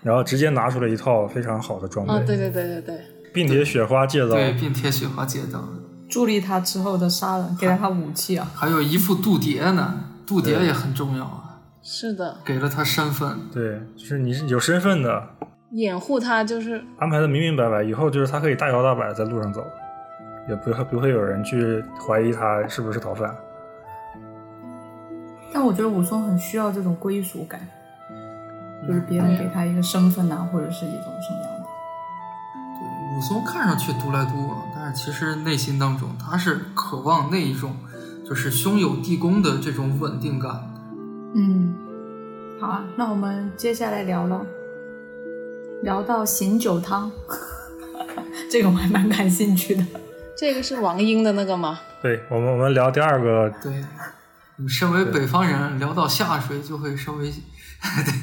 然后直接拿出了一套非常好的装备，啊，对对对对对，并且雪花戒刀，对，并且雪花戒刀，助力他之后的杀人，给了他武器啊，还有一副度牒呢，度牒也很重要啊，是的，给了他身份，对，就是你是有身份的，掩护他就是。安排的明明白白，以后就是他可以大摇大摆在路上走，也不会不会有人去怀疑他是不是逃犯。但我觉得武松很需要这种归属感。就是别人给他一个身份呐、啊，或者是一种什么样的。对，武松看上去独来独往，但是其实内心当中他是渴望那一种，就是兄友弟恭的这种稳定感。嗯，好啊，那我们接下来聊了，聊到醒酒汤，<laughs> 这个我还蛮感兴趣的。这个是王英的那个吗？对，我们我们聊第二个。对，你身为北方人，聊到下水就会稍微。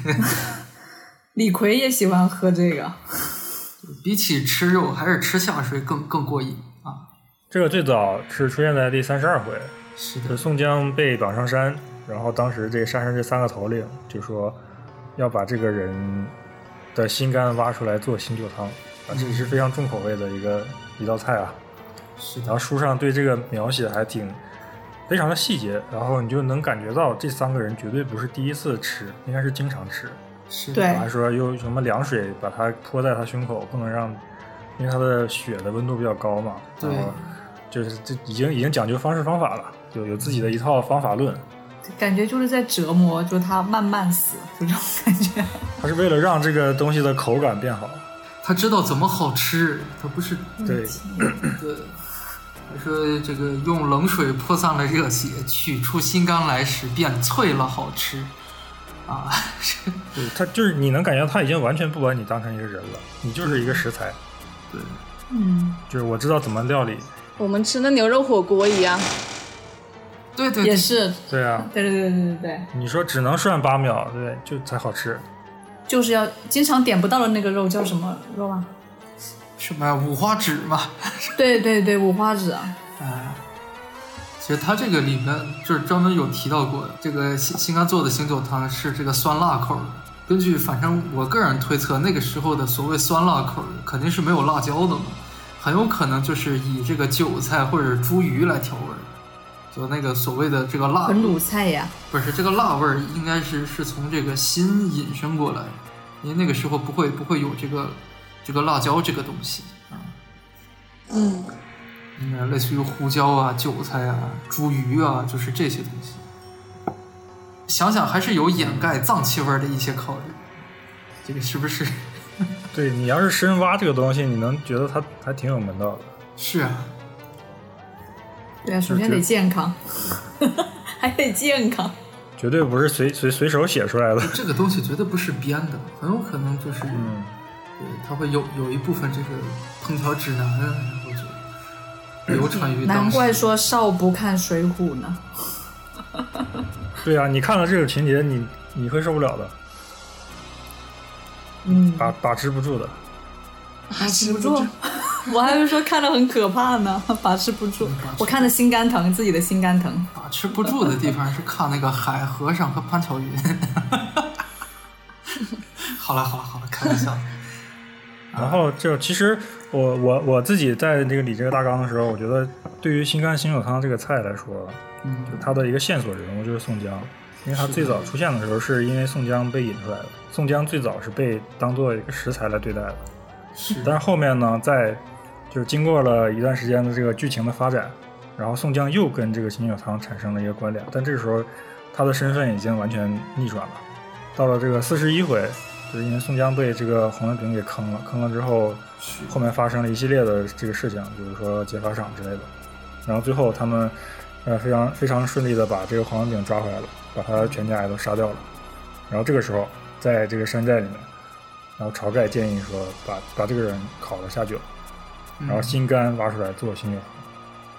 对，李逵也喜欢喝这个，比起吃肉，还是吃下水更更过瘾啊！这个最早是出现在第三十二回，是的宋江被绑上山，然后当时这山上这三个头领就说要把这个人的心肝挖出来做醒酒汤啊，这是非常重口味的一个一道菜啊。是的然后书上对这个描写还挺非常的细节，然后你就能感觉到这三个人绝对不是第一次吃，应该是经常吃。是对还说用什么凉水把它泼在他胸口，不能让，因为他的血的温度比较高嘛。对然后就是这已经已经讲究方式方法了，有有自己的一套方法论。感觉就是在折磨，就他慢慢死，就这种感觉。<laughs> 他是为了让这个东西的口感变好。他知道怎么好吃，他不是对，对。他说这个用冷水泼散了热血，取出心肝来时便脆了好吃，啊，<laughs> 是对他就是你能感觉到他已经完全不把你当成一个人了，你就是一个食材。对，嗯，就是我知道怎么料理。我们吃的牛肉火锅一样，对对对，也是，对啊，对对对对对对，你说只能涮八秒，对，就才好吃。就是要经常点不到的那个肉叫什么肉啊？什么呀？五花趾嘛，<laughs> 对对对，五花趾啊，哎，其实它这个里面就是专门有提到过，这个新新肝做的醒酒汤是这个酸辣口的。根据反正我个人推测，那个时候的所谓酸辣口肯定是没有辣椒的嘛，很有可能就是以这个韭菜或者茱萸来调味儿，就那个所谓的这个辣很鲁菜呀。不是这个辣味儿，应该是是从这个心引申过来，因为那个时候不会不会有这个这个辣椒这个东西啊，嗯，应该类似于胡椒啊、韭菜啊、猪鱼啊，就是这些东西。想想还是有掩盖脏气味的一些考虑，这个是不是？<laughs> 对你要是深挖这个东西，你能觉得它还挺有门道的。是啊，对啊，首先得健康，<laughs> 还得健康。绝对不是随随随手写出来的。这个东西绝对不是编的，很有可能就是，嗯，对，它会有有一部分这个烹调指南，然后就流传于。难怪说少不看水浒呢。对啊，你看了这个情节，你你会受不了的，嗯，把把持不住的。把持不住。<laughs> 我还以为说看的很可怕呢，把持不住。我看的心肝疼，自己的心肝疼。把持不住的地方是看那个海和尚和潘巧云。<laughs> 好了好了好了，开玩笑。然后就其实我我我自己在这个理这个大纲的时候，我觉得对于新干醒酒汤这个菜来说，嗯，就它的一个线索人物就是宋江，因为他最早出现的时候是因为宋江被引出来的。宋江最早是被当做一个食材来对待的，是但是后面呢，在就是经过了一段时间的这个剧情的发展，然后宋江又跟这个醒酒汤产生了一个关联，但这个时候他的身份已经完全逆转了。到了这个四十一回，就是因为宋江被这个黄文炳给坑了，坑了之后，后面发生了一系列的这个事情，比如说劫法场之类的，然后最后他们呃非常非常顺利的把这个黄文炳抓回来了，把他全家也都杀掉了。然后这个时候，在这个山寨里面，然后晁盖建议说把把这个人烤了下酒，然后心肝挖出来做醒酒汤。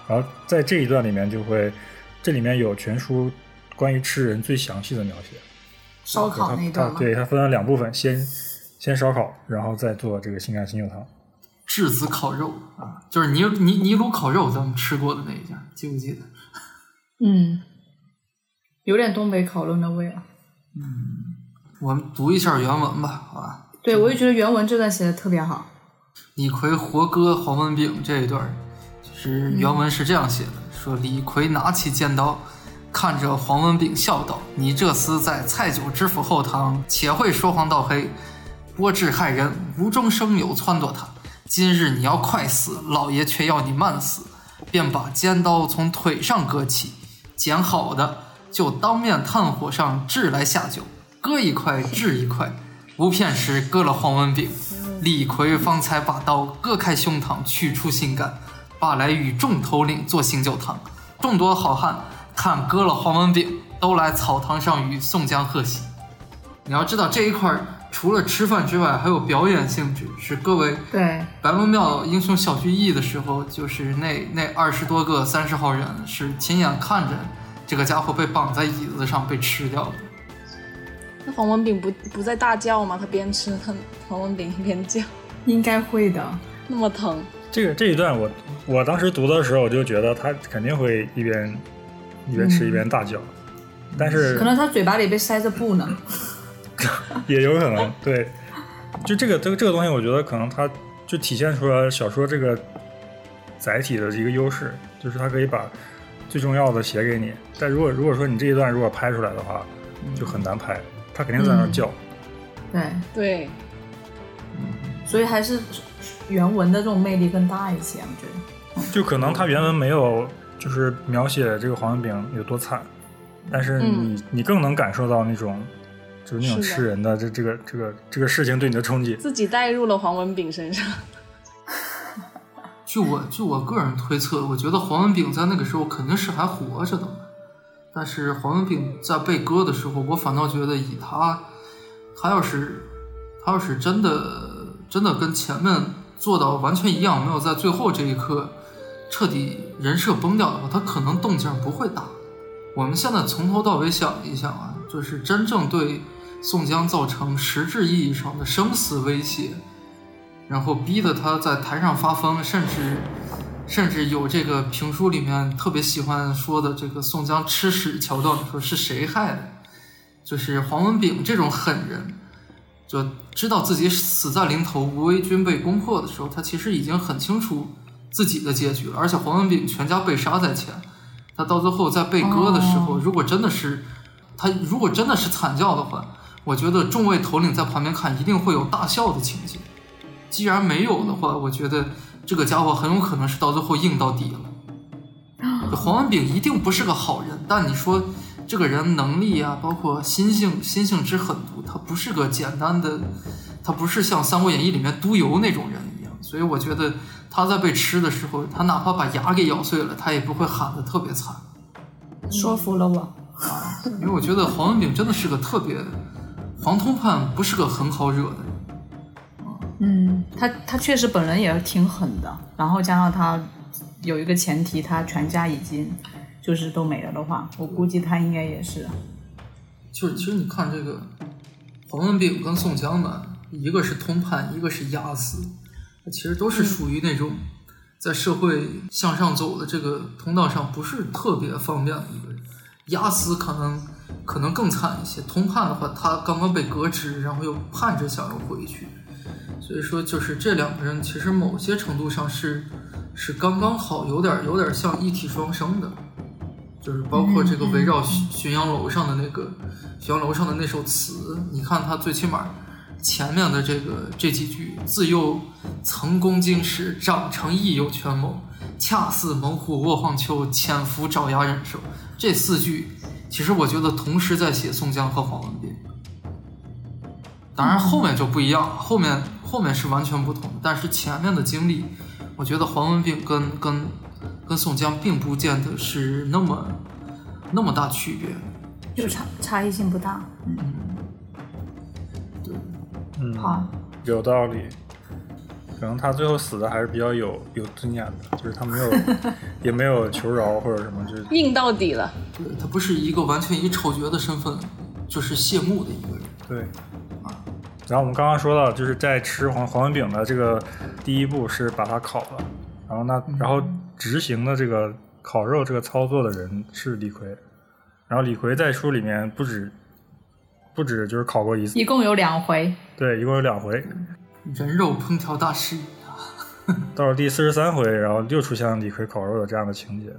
然后在这一段里面就会，这里面有全书关于吃人最详细的描写。烧烤那一段吗？对它分了两部分，先先烧烤，然后再做这个心肝醒酒汤。质子烤肉啊，就是尼尼尼鲁烤肉，咱们吃过的那一家，记不记得？嗯，有点东北烤肉的味啊。我们读一下原文吧，好吧？对，我就觉得原文这段写的特别好。李逵活割黄文炳这一段儿，就是原文是这样写的：说李逵拿起尖刀，看着黄文炳笑道：“你这厮在蔡九知府后堂，且会说黄道黑，剥制害人，无中生有撺掇他。今日你要快死，老爷却要你慢死。”便把尖刀从腿上割起，剪好的就当面炭火上炙来下酒，割一块掷一块，不片时割了黄文炳。李逵方才把刀割开胸膛，取出心肝，把来与众头领做醒酒汤。众多好汉看割了黄文炳，都来草堂上与宋江贺喜。你要知道这一块儿除了吃饭之外，还有表演性质，是各位对，白龙庙英雄小聚义的时候，就是那那二十多个三十号人是亲眼看着这个家伙被绑在椅子上被吃掉的。那黄文炳不不在大叫吗？他边吃，他黄文炳一边叫，<laughs> 应该会的。那么疼。这个这一段我我当时读的时候，我就觉得他肯定会一边一边吃一边大叫，但是可能他嘴巴里被塞着布呢。<laughs> 也有可能，对，就这个这个这个东西，我觉得可能它就体现出了小说这个载体的一个优势，就是它可以把最重要的写给你。但如果如果说你这一段如果拍出来的话，就很难拍，他肯定在那儿叫。对对，所以还是原文的这种魅力更大一些，我觉得。就可能他原文没有就是描写这个黄文炳有多惨，但是你、你更能感受到那种。就是那种吃人的这这个这个这个事情对你的冲击，自己带入了黄文炳身上。<laughs> 据我据我个人推测，我觉得黄文炳在那个时候肯定是还活着的，但是黄文炳在被割的时候，我反倒觉得以他，他要是他要是真的真的跟前面做到完全一样，没有在最后这一刻彻底人设崩掉的话，他可能动静不会大。我们现在从头到尾想一想啊，就是真正对。宋江造成实质意义上的生死威胁，然后逼得他在台上发疯，甚至 <laughs> 甚至有这个评书里面特别喜欢说的这个宋江吃屎桥段，说是谁害的？就是黄文炳这种狠人，就知道自己死在临头，无为军被攻破的时候，他其实已经很清楚自己的结局了。而且黄文炳全家被杀在前，他到最后在被割的时候，如果真的是他，如果真的是惨叫的话。我觉得众位头领在旁边看，一定会有大笑的情节。既然没有的话，我觉得这个家伙很有可能是到最后硬到底了。<gasps> 黄文炳一定不是个好人，但你说这个人能力啊，包括心性，心性之狠毒，他不是个简单的，他不是像《三国演义》里面督邮那种人一样。所以我觉得他在被吃的时候，他哪怕把牙给咬碎了，他也不会喊得特别惨。说服了我啊，因为我觉得黄文炳真的是个特别。黄通判不是个很好惹的人，嗯，他他确实本人也挺狠的，然后加上他有一个前提，他全家已经就是都没了的话，我估计他应该也是。就是其实你看这个黄文炳跟宋江嘛，一个是通判，一个是押司，其实都是属于那种在社会向上走的这个通道上不是特别方便的一个人，雅思可能。可能更惨一些。通判的话，他刚刚被革职，然后又盼着想要回去，所以说就是这两个人其实某些程度上是是刚刚好，有点有点像一体双生的，就是包括这个围绕浔浔阳楼上的那个浔阳楼上的那首词，你看他最起码前面的这个这几句，自幼曾攻经史，长成亦有权谋，恰似猛虎卧黄丘，潜伏爪牙忍受，这四句。其实我觉得同时在写宋江和黄文炳，当然后面就不一样，后面后面是完全不同。但是前面的经历，我觉得黄文炳跟跟跟宋江并不见得是那么那么大区别，就差差异性不大。嗯，对，嗯，好，有道理。可能他最后死的还是比较有有尊严的，就是他没有，<laughs> 也没有求饶或者什么，就是硬到底了。对他不是一个完全以丑角的身份就是谢幕的一个人。对，啊，然后我们刚刚说到，就是在吃黄黄文炳的这个第一步是把他烤了，然后那然后执行的这个烤肉这个操作的人是李逵，然后李逵在书里面不止不止就是考过一次，一共有两回。对，一共有两回。人肉烹调大师，到了第四十三回，然后又出现了李逵烤肉的这样的情节，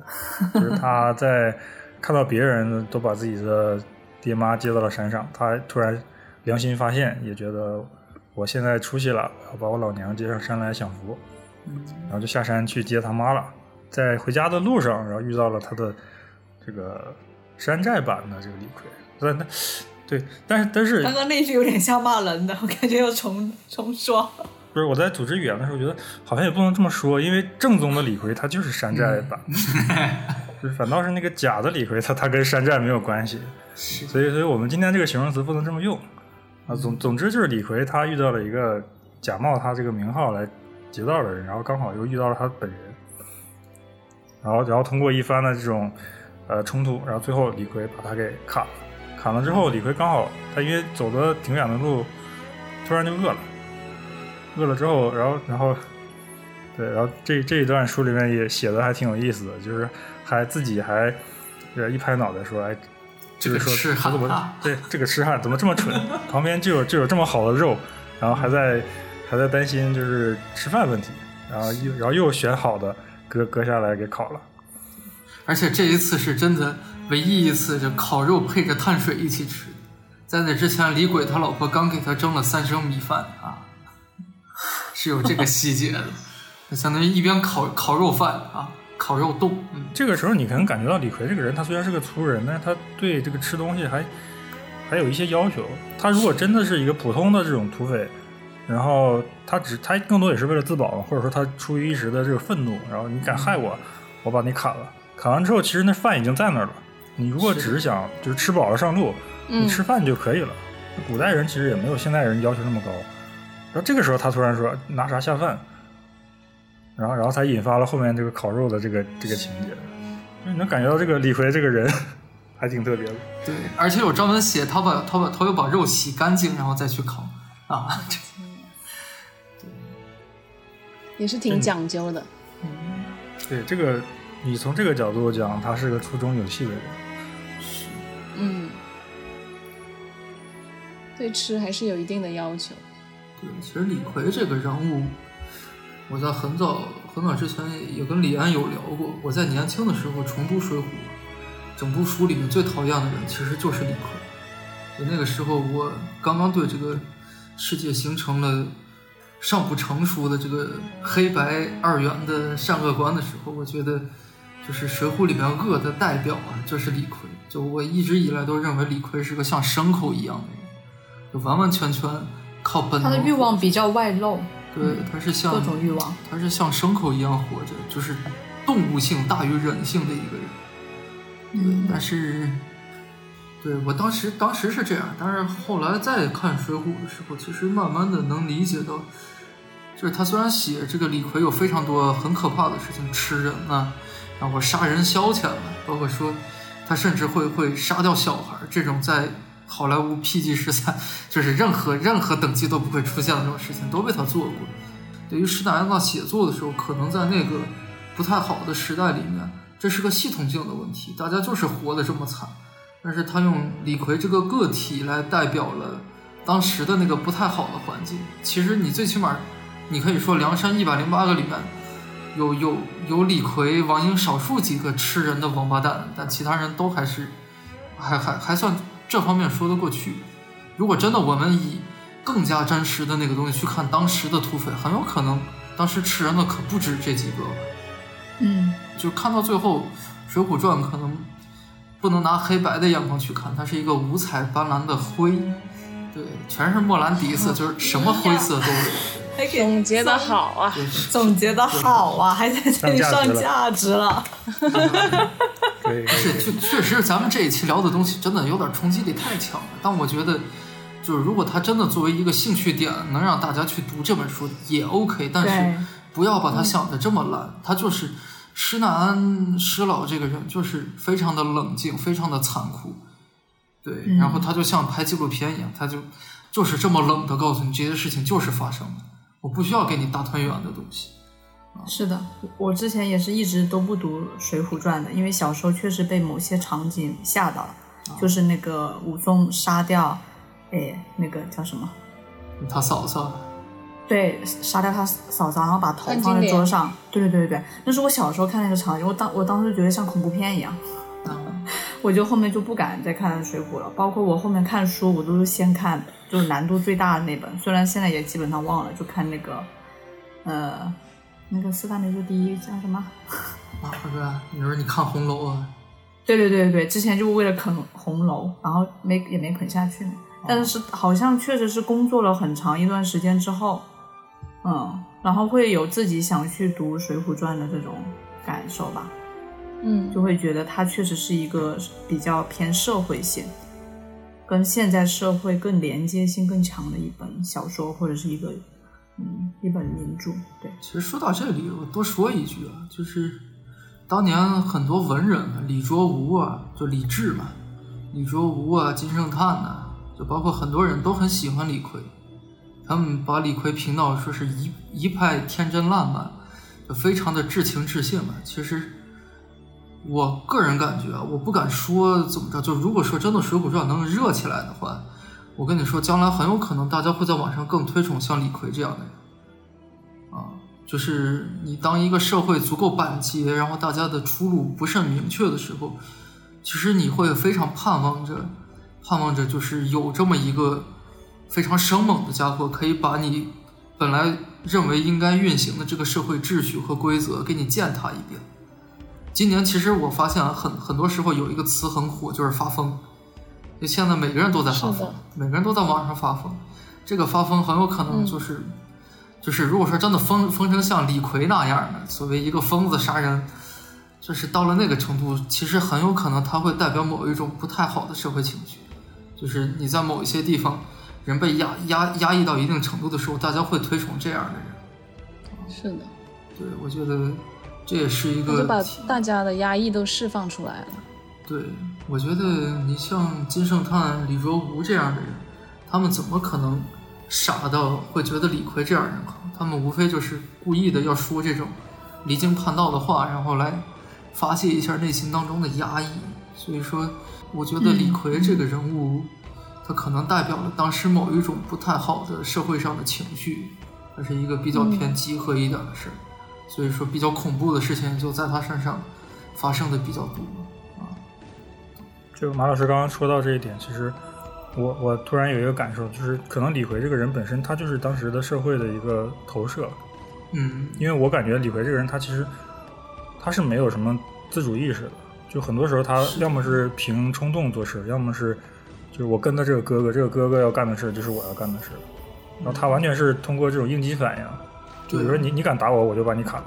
就是他在看到别人都把自己的爹妈接到了山上，他突然良心发现，也觉得我现在出息了，要把我老娘接上山来享福，然后就下山去接他妈了。在回家的路上，然后遇到了他的这个山寨版的这个李逵，那，那。对，但是但是刚刚那句有点像骂人的，我感觉要重重说。不是我在组织语言的时候，觉得好像也不能这么说，因为正宗的李逵他就是山寨版，就反倒是那个假的李逵，他他跟山寨没有关系。所以所以我们今天这个形容词不能这么用啊。总总之就是李逵他遇到了一个假冒他这个名号来劫道的人，然后刚好又遇到了他本人，然后然后通过一番的这种呃冲突，然后最后李逵把他给砍了。砍了之后，李逵刚好他因为走的挺远的路，突然就饿了，饿了之后，然后然后对，然后这这一段书里面也写的还挺有意思的，就是还自己还呃一拍脑袋说，哎，就是说这个痴汉怎么啊对这个痴汉怎么这么蠢？旁边就有就有这么好的肉，然后还在还在担心就是吃饭问题，然后又然后又选好的割割下来给烤了。而且这一次是真的唯一一次，就烤肉配着碳水一起吃。在那之前，李鬼他老婆刚给他蒸了三升米饭啊，是有这个细节的。相当于一边烤烤肉饭啊，烤肉冻，嗯，这个时候你可能感觉到李逵这个人，他虽然是个粗人，但是他对这个吃东西还还有一些要求。他如果真的是一个普通的这种土匪，然后他只他更多也是为了自保，或者说他出于一时的这个愤怒，然后你敢害我，我把你砍了。砍完之后，其实那饭已经在那儿了。你如果只是想就是吃饱了上路，你嗯吃饭就可以了。古代人其实也没有现代人要求那么高。然后这个时候他突然说拿啥下饭，然后然后才引发了后面这个烤肉的这个这个情节。你能感觉到这个李逵这个人 <laughs> 还挺特别的。对，而且有专门写他把他把他又把肉洗干净，然后再去烤啊，<laughs> 这也是挺讲究的。嗯对这个，你从这个角度讲，他是个粗中有细的人。对吃还是有一定的要求。对，其实李逵这个人物，我在很早很早之前也跟李安有聊过。我在年轻的时候重读《水浒》，整部书里面最讨厌的人其实就是李逵。就那个时候，我刚刚对这个世界形成了尚不成熟的这个黑白二元的善恶观的时候，我觉得就是《水浒》里面恶的代表啊，就是李逵。就我一直以来都认为李逵是个像牲口一样的人，完完全全靠本能。他的欲望比较外露，对，他是像各种欲望。他是像牲口一样活着，就是动物性大于人性的一个人。嗯但是，对我当时当时是这样，但是后来再看《水浒》的时候，其实慢慢的能理解到，就是他虽然写这个李逵有非常多很可怕的事情，吃人啊，然后杀人消遣了，包括说他甚至会会杀掉小孩，这种在好莱坞 PG 十三，就是任何任何等级都不会出现的这种事情，都被他做过。对于施耐庵在写作的时候，可能在那个不太好的时代里面，这是个系统性的问题，大家就是活得这么惨。但是他用李逵这个个体来代表了当时的那个不太好的环境。其实你最起码，你可以说梁山一百零八个里面，有有有李逵、王英少数几个吃人的王八蛋，但其他人都还是还还还算这方面说得过去。如果真的我们以更加真实的那个东西去看当时的土匪，很有可能当时吃人的可不止这几个。嗯，就看到最后，《水浒传》可能不能拿黑白的眼光去看，它是一个五彩斑斓的灰，对，全是莫兰迪色，就是什么灰色都有。总结的好啊！<laughs> 总结的好啊，还在这里上价值了。<laughs> 可以，可以是，确确实，咱们这一期聊的东西真的有点冲击力太强了。但我觉得，就是如果它真的作为一个兴趣点，能让大家去读这本书也 OK，但是不要把它想的这么烂。他就是施耐庵施老这个人，就是非常的冷静，非常的残酷。对，嗯然后他就像拍纪录片一样，他就就是这么冷的告诉你这些事情就是发生的，我不需要给你大团圆的东西。是的，我之前也是一直都不读《水浒传》的，因为小时候确实被某些场景吓到了，就是那个武松杀掉，哎，那个叫什么？他嫂嫂，对，杀掉他嫂嫂，然后把头放在桌上。对对对对对，那是我小时候看那个场景，我当我当时觉得像恐怖片一样，嗯，<laughs> 我就后面就不敢再看《水浒》了。包括我后面看书，我都是先看就是难度最大的那本，虽然现在也基本上忘了，就看那个，呃，那个四大名著第一叫什么？<laughs> 啊，大哥，你说你看红楼啊？对对对对，之前就为了啃红楼，然后没也没啃下去，但是好像确实是工作了很长一段时间之后，嗯，然后会有自己想去读《水浒传》的这种感受吧，嗯，就会觉得它确实是一个比较偏社会性，跟现在社会更连接性更强的一本小说或者是一个嗯一本名著，对，其实说到这里，我多说一句啊，就是当年很多文人，李卓吾啊，就李治嘛，李卓吾啊、金圣叹呐、就包括很多人都很喜欢李逵，他们把李逵评到说是一一派天真烂漫，就非常的至情至性嘛。其实，我个人感觉啊，我不敢说怎么着，就如果说真的《水浒传》能热起来的话，我跟你说，将来很有可能大家会在网上更推崇像李逵这样的人。啊，就是你当一个社会足够板结，然后大家的出路不甚明确的时候，其实你会非常盼望着，盼望着就是有这么一个非常生猛的家伙，可以把你本来认为应该运行的这个社会秩序和规则给你践踏一遍。今年其实我发现很很多时候有一个词很火，就是发疯。就现在每个人都在发疯，每个人都在网上发疯。这个发疯很有可能就是，就是如果说真的疯疯成像李逵那样的，所谓一个疯子杀人，就是到了那个程度，其实很有可能他会代表某一种不太好的社会情绪。就是你在某一些地方，人被压压压抑到一定程度的时候，大家会推崇这样的人。是的，对，我觉得这也是一个就把个大家的压抑都释放出来了。对，我觉得你像金圣叹、李卓吾这样的人，他们怎么可能傻到会觉得李逵这样人好？他们无非就是故意的要说这种离经叛道的话，然后来发泄一下内心当中的压抑。所以说，我觉得李逵这个人物，他可能代表了当时某一种不太好的社会上的情绪，它是一个比较偏集合一点的事儿。所以说，比较恐怖的事情就在他身上发生的比较多啊。就马老师刚刚说到这一点，其实我我突然有一个感受，就是可能李逵这个人本身他就是当时的社会的一个投射，嗯，因为我感觉李逵这个人他其实他是没有什么自主意识的，就很多时候他要么是凭冲动做事，要么是就是我跟着这个哥哥，这个哥哥要干的事就是我要干的事，然后他完全是通过这种应激反应，就比如说你你敢打我，我就把你砍了。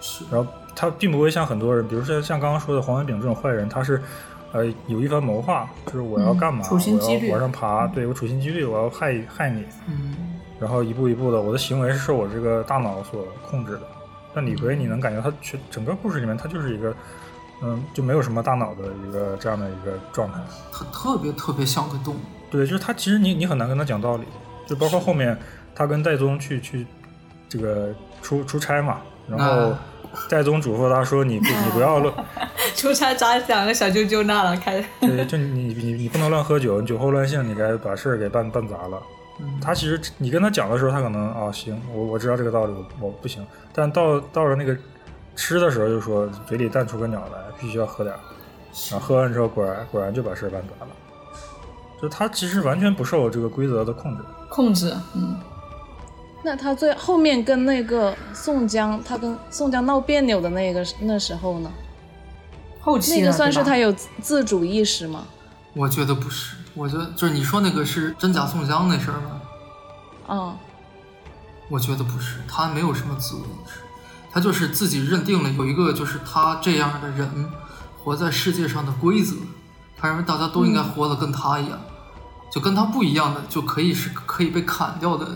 是，然后他并不会像很多人，比如说像刚刚说的黄文炳这种坏人，他是呃有一番谋划，就是我要干嘛，嗯处心积虑我要往上爬，对我处心积虑，我要害害你，嗯，然后一步一步的，我的行为是受我这个大脑所控制的。但李逵，你能感觉他全整个故事里面，他就是一个嗯，就没有什么大脑的一个这样的一个状态。他特别特别像个动物。对，就是他其实你你很难跟他讲道理，就包括后面他跟戴宗去去这个出出差嘛，然后啊戴宗嘱咐他说你不你不要乱。<laughs> 出差咋两个小舅舅那了，开对，就你你你不能乱喝酒，你酒后乱性，你该把事儿给办办砸了。嗯他其实你跟他讲的时候，他可能啊行，我我知道这个道理，我我不行。但到到了那个吃的时候，就说嘴里淡出个鸟来，必须要喝点儿。然后喝完之后，果然果然就把事儿办砸了。就他其实完全不受这个规则的控制。控制，嗯，那他最后面跟那个宋江，他跟宋江闹别扭的那个那时候呢？后期那个算是他有自自主意识吗？我觉得不是，我觉得就是你说那个是真假宋江那事儿吗？嗯，我觉得不是，他没有什么自我意识，他就是自己认定了有一个就是他这样的人活在世界上的规则，他认为大家都应该活得跟他一样，就跟他不一样的就可以是可以被砍掉的、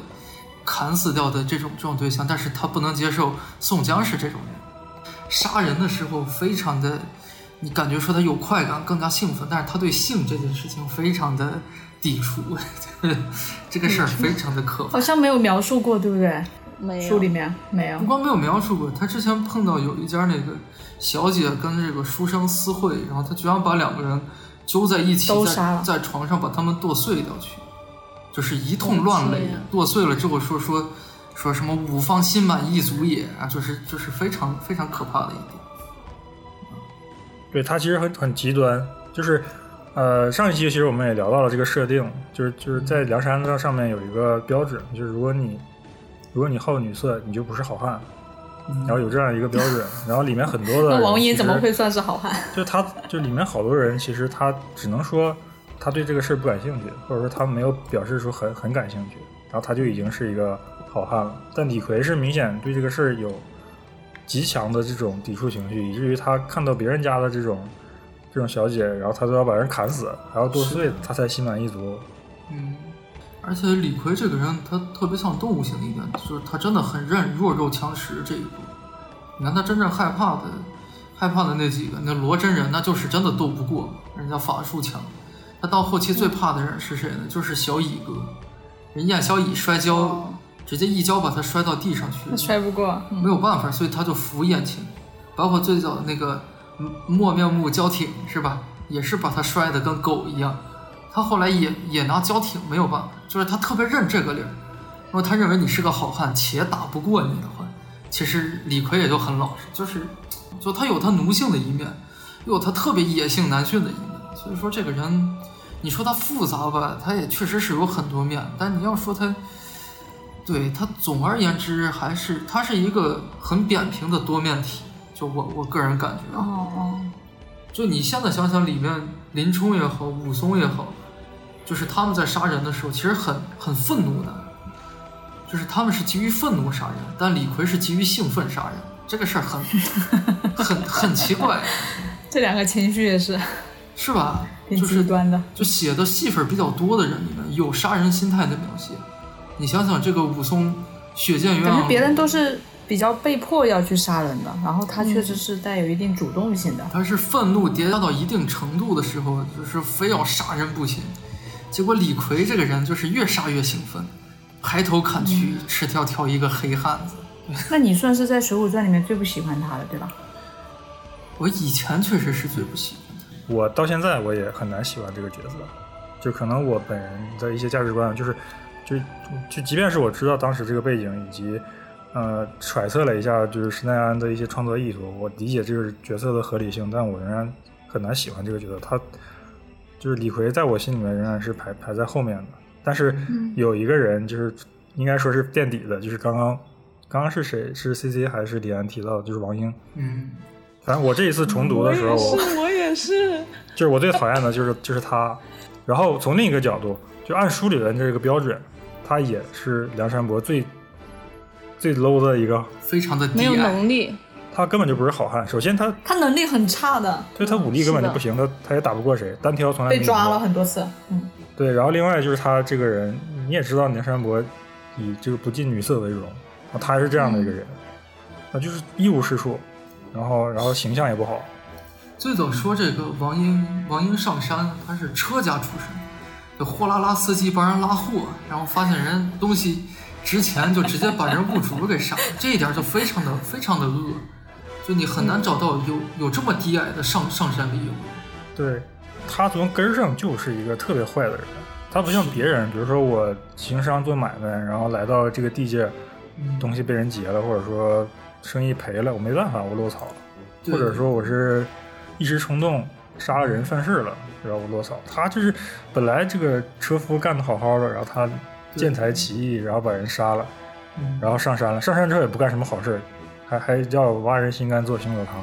砍死掉的这种这种对象，但是他不能接受宋江是这种人，杀人的时候非常的，你感觉说他有快感，更加兴奋，但是他对性这件事情非常的抵触，<laughs> 这个事儿非常的可怕好。像没有描述过，对不对？没有书里面没有不。光没有描述过，他之前碰到有一家那个小姐跟这个书生私会，然后他居然把两个人揪在一起都杀了在，在床上把他们剁碎掉去，就是一通乱擂剁碎了之后说说说什么五方心满意足也啊，就是就是非常非常可怕的一点。对他其实很很极端，就是呃上一期其实我们也聊到了这个设定，就是就是在梁山上上面有一个标准，就是如果你如果你好女色，你就不是好汉。然后有这样一个标准，<laughs> 然后里面很多的那王爷怎么会算是好汉？就他就里面好多人，其实他只能说他对这个事儿不感兴趣，或者说他没有表示出很很感兴趣，然后他就已经是一个好汉了。但李逵是明显对这个事儿有极强的这种抵触情绪，以至于他看到别人家的这种这种小姐，然后他都要把人砍死，还要剁碎，他才心满意足。嗯，而且李逵这个人，他特别像动物性的一点，就是他真的很认弱肉强食这一步。你看他真正害怕的，害怕的那几个，那罗真人那就是真的斗不过，人家法术强。他到后期最怕的人是谁呢？就是小乙哥，人燕小乙摔跤，哦直接一跤把他摔到地上去他，摔不过，嗯没有办法，所以他就服燕青。包括最早的那个嗯莫面目焦挺是吧？也是把他摔得跟狗一样。他后来也也拿交挺没有办法，就是他特别认这个理儿。如果他认为你是个好汉且打不过你的话，其实李逵也就很老实，就是就他有他奴性的一面，又有他特别野性难驯的一面。所以说这个人，你说他复杂吧，他也确实是有很多面，但你要说他。对他，总而言之还是他是一个很扁平的多面体，就我我个人感觉啊，哦哦，就你现在想想里面林冲也好，武松也好，就是他们在杀人的时候其实很很愤怒的，就是他们是基于愤怒杀人，但李逵是基于兴奋杀人，这个事儿很 <laughs> 很很奇怪，这两个情绪也是是吧？挺就是极端的。就写的戏份比较多的人里面有杀人心态的描写，你想想这个武松血溅鸳鸯，感觉别人都是比较被迫要去杀人的，然后他确实是带有一定主动性的。他是愤怒叠加到一定程度的时候，就是非要杀人不行。结果李逵这个人就是越杀越兴奋，抬头砍去，赤条条一个黑汉子。<laughs> 那你算是在《水浒传》里面最不喜欢他的，对吧？我以前确实是最不喜欢他，我到现在我也很难喜欢这个角色，就可能我本人的一些价值观，就是就就即便是我知道当时这个背景以及呃揣测了一下就是施耐庵的一些创作意图，我理解这个角色的合理性，但我仍然很难喜欢这个角色。他就是李逵，在我心里面仍然是排排在后面的。但是有一个人就是应该说是垫底的，就是刚刚刚刚是谁？是 C C 还是李安提到的？就是王英。嗯，反正我这一次重读的时候，我是，我也是。就是我最讨厌的就是就是他。然后从另一个角度，就按书里的这个标准，他也是梁山伯最最 low 的一个，非常的低没有。能力，他根本就不是好汉。首先他他能力很差的，对他武力根本就不行，他他也打不过谁，单挑从来没被抓了很多次。嗯，对，然后另外就是他这个人，你也知道梁山伯以这个不近女色为荣，啊他是这样的一个人，那就是一无是处，然后然后形象也不好，最早说这个王英，王英上山，他是车家出身，就货拉拉司机帮人拉货，然后发现人东西值钱，就直接把人物主给杀了，<laughs> 这一点就非常的非常的恶，就你很难找到有有这么低矮的上上山理由。对他从根儿上就是一个特别坏的人，他不像别人，比如说我行商做买卖，然后来到这个地界，东西被人劫了，或者说生意赔了，我没办法，我落草了，或者说我是一时冲动杀了人犯事了，然后我落草。他就是本来这个车夫干得好好的，然后他见财起意，然后把人杀了，嗯然后上山了，上山之后也不干什么好事儿，还还要挖人心肝做熊酒汤。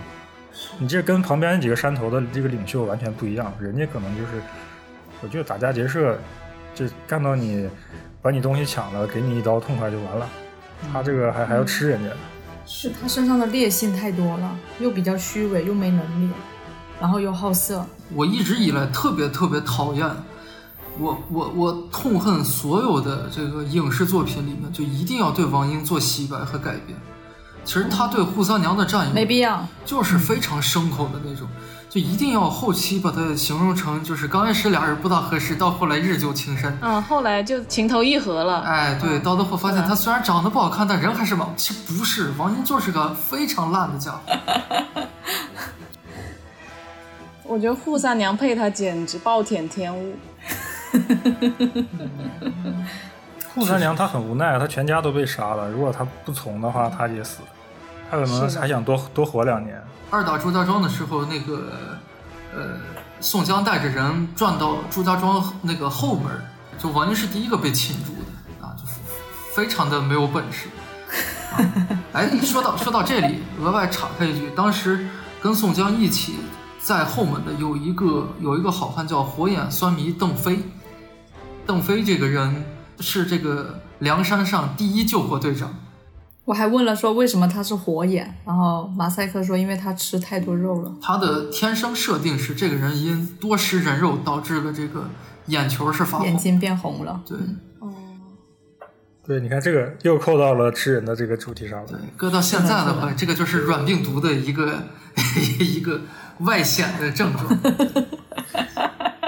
你这跟旁边几个山头的这个领袖完全不一样，人家可能就是，我觉得打家劫舍，就干到你把你东西抢了，给你一刀痛快就完了。他这个还还要吃人家，是他身上的劣性太多了，又比较虚伪，又没能力，然后又好色。我一直以来特别特别讨厌，我我我痛恨所有的这个影视作品里面就一定要对王英做洗白和改变。其实他对扈三娘的占有没必要。就是非常牲口的那种，就一定要后期把它形容成就是刚开始俩人不大合适，到后来日久情深。嗯，后来就情投意合了。哎，对，到最后发现他虽然长得不好看，但人还是王。其实不是，王英就是个非常烂的家伙。<laughs> 我觉得扈三娘配他简直暴殄天物。扈三娘她很无奈，她全家都被杀了，如果她不从的话，她也死，她可能还想多多活两年。二打朱家庄的时候，那个呃，宋江带着人转到朱家庄那个后门，就王英是第一个被擒住的啊，就非常的没有本事。啊、哎，说到说到这里，额外插开一句，当时跟宋江一起在后门的有一个有一个好汉叫火眼酸迷邓飞，邓飞这个人是这个梁山上第一救火队长。我还问了说为什么他是火眼，然后马赛克说因为他吃太多肉了。他的天生设定是这个人因多食人肉导致了这个眼球是发红。眼睛变红了。对哦，对，你看这个又扣到了吃人的这个主题上了对。，搁到现在的话，这个就是软病毒的一个 <laughs> 一个外显的症状。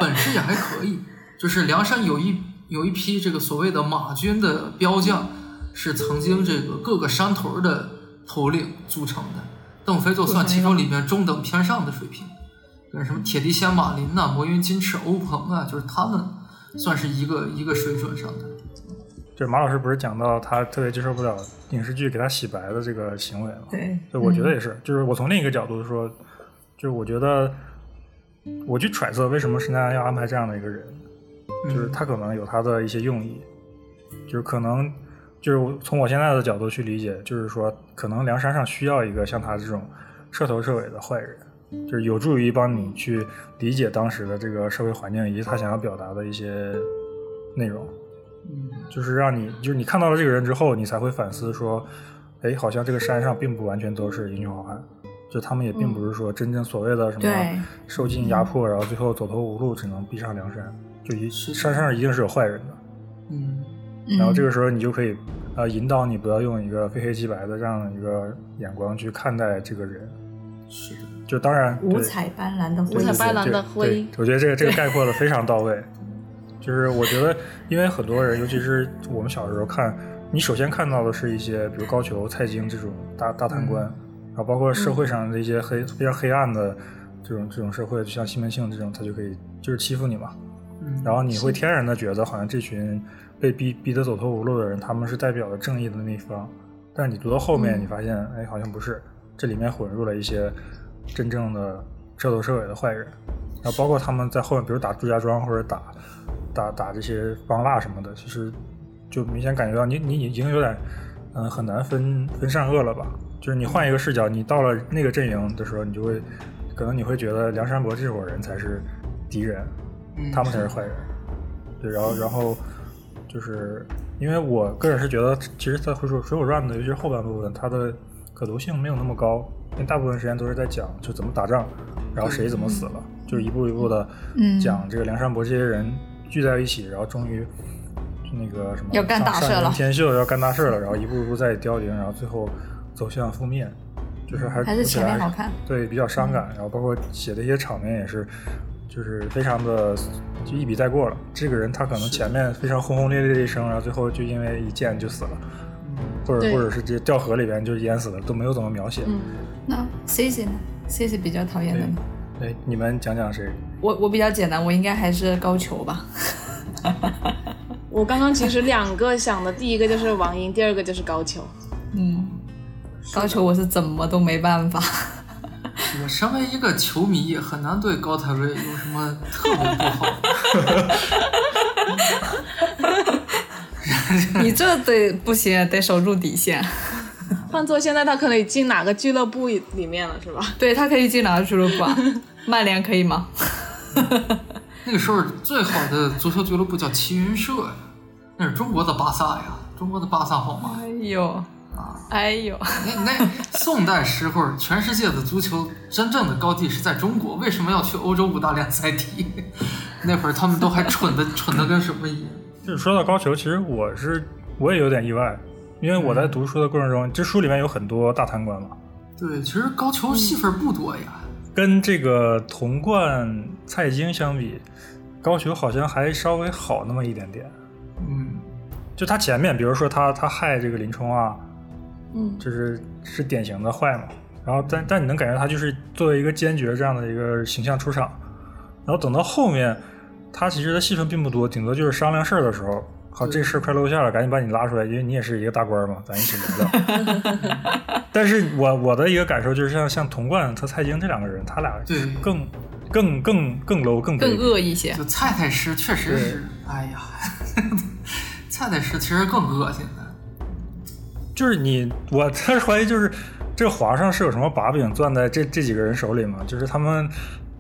本事也还可以。就是梁山有一有一批这个所谓的马军的标将，是曾经这个各个山头的头领组成的。邓飞就算其中里面中等偏上的水平，跟什么铁笛仙马林呐、魔云金翅欧鹏啊，就是他们算是一个一个水准上的。就是马老师不是讲到他特别接受不了影视剧给他洗白的这个行为吗？对，就我觉得也是，就是我从另一个角度说，就是我觉得我去揣测为什么申家要安排这样的一个人，就是他可能有他的一些用意，就是可能就是从我现在的角度去理解，就是说可能梁山上需要一个像他这种彻头彻尾的坏人，就是有助于帮你去理解当时的这个社会环境以及他想要表达的一些内容。嗯，就是让你，就是你看到了这个人之后，你才会反思说，哎，好像这个山上并不完全都是英雄好汉，就他们也并不是说真正所谓的什么受尽压迫，然后最后走投无路，只能逼上梁山，就一山上一定是有坏人的。嗯，然后这个时候你就可以，呃，引导你不要用一个非黑即白的这样的一个眼光去看待这个人。是的，就当然五彩斑斓的五彩斑斓的对灰，我觉得这个这个概括的非常到位。就是我觉得，因为很多人，尤其是我们小时候看，你首先看到的是一些，比如高俅、蔡京这种大大贪官，然后包括社会上的一些黑、非常黑暗的这种这种社会，就像西门庆这种，他就可以就是欺负你嘛。嗯，然后你会天然的觉得，好像这群被逼逼得走投无路的人，他们是代表了正义的那一方。但是你读到后面，你发现，哎，好像不是，这里面混入了一些真正的彻头彻尾的坏人。然后包括他们在后面，比如打祝家庄或者打打打这些帮蜡什么的，其实就明显感觉到你你已经有点嗯、很难分分善恶了吧？就是你换一个视角，你到了那个阵营的时候，你就会可能你会觉得梁山伯这伙人才是敌人，嗯他们才是坏人。对，然后然后就是因为我个人是觉得，其实，在《水浒水浒传》的，尤其是后半部分，它的可读性没有那么高，因为大部分时间都是在讲就怎么打仗，然后谁怎么死了，就是一步一步的嗯。讲这个梁山伯这些人聚在一起，然后终于那个什么要干大事了上上天秀要干大事了，然后一步一步在凋零，然后最后走向覆灭，就是还还是读起来前面好看。对，比较伤感，然后包括写的一些场面也是，就是非常的就一笔带过了。这个人他可能前面非常轰轰烈烈的一生，然后最后就因为一箭就死了，或者或者是这掉河里边就淹死了，都没有怎么描写。嗯，那 C C 呢？C C 比较讨厌的呢？哎，你们讲讲谁？我我比较简单，我应该还是高俅吧。<laughs> 我刚刚其实两个想的，第一个就是王英，第二个就是高俅。嗯，高俅我是怎么都没办法。我身为一个球迷，很难对高太尉有什么特别不好。<laughs> 你这得不行，得守住底线。<laughs> 换做现在，他可能进哪个俱乐部里面了，是吧？对他可以进哪个俱乐部啊？曼联可以吗？<laughs> 那个时候最好的足球俱乐部叫齐云社呀，那是中国的巴萨呀，中国的巴萨好吗？哎呦，哎呦，那那宋代时候，全世界的足球真正的高地是在中国，为什么要去欧洲五大联赛踢？那会儿他们都还蠢的蠢的跟什么一样。<laughs> 就是说到高俅，其实我是我也有点意外，因为我在读书的过程中，这书里面有很多大贪官嘛，对，其实高俅戏份不多呀。跟这个童贯、蔡京相比，高俅好像还稍微好那么一点点。嗯，就他前面，比如说他他害这个林冲啊，嗯，就是是典型的坏嘛。然后但但你能感觉他就是作为一个坚决这样的一个形象出场，然后等到后面，他其实的戏份并不多，顶多就是商量事儿的时候，好这事儿快露馅了，赶紧把你拉出来，因为你也是一个大官嘛，咱一起聊聊。<laughs> 但是我我的一个感受就是像像童贯和蔡京这两个人，他俩对更更更更 low 更更恶一些。就蔡太师确实是，哎呀，<laughs> 蔡太师其实更恶心的。就是你，我特怀疑，就是这皇上是有什么把柄攥在这这几个人手里吗？就是他们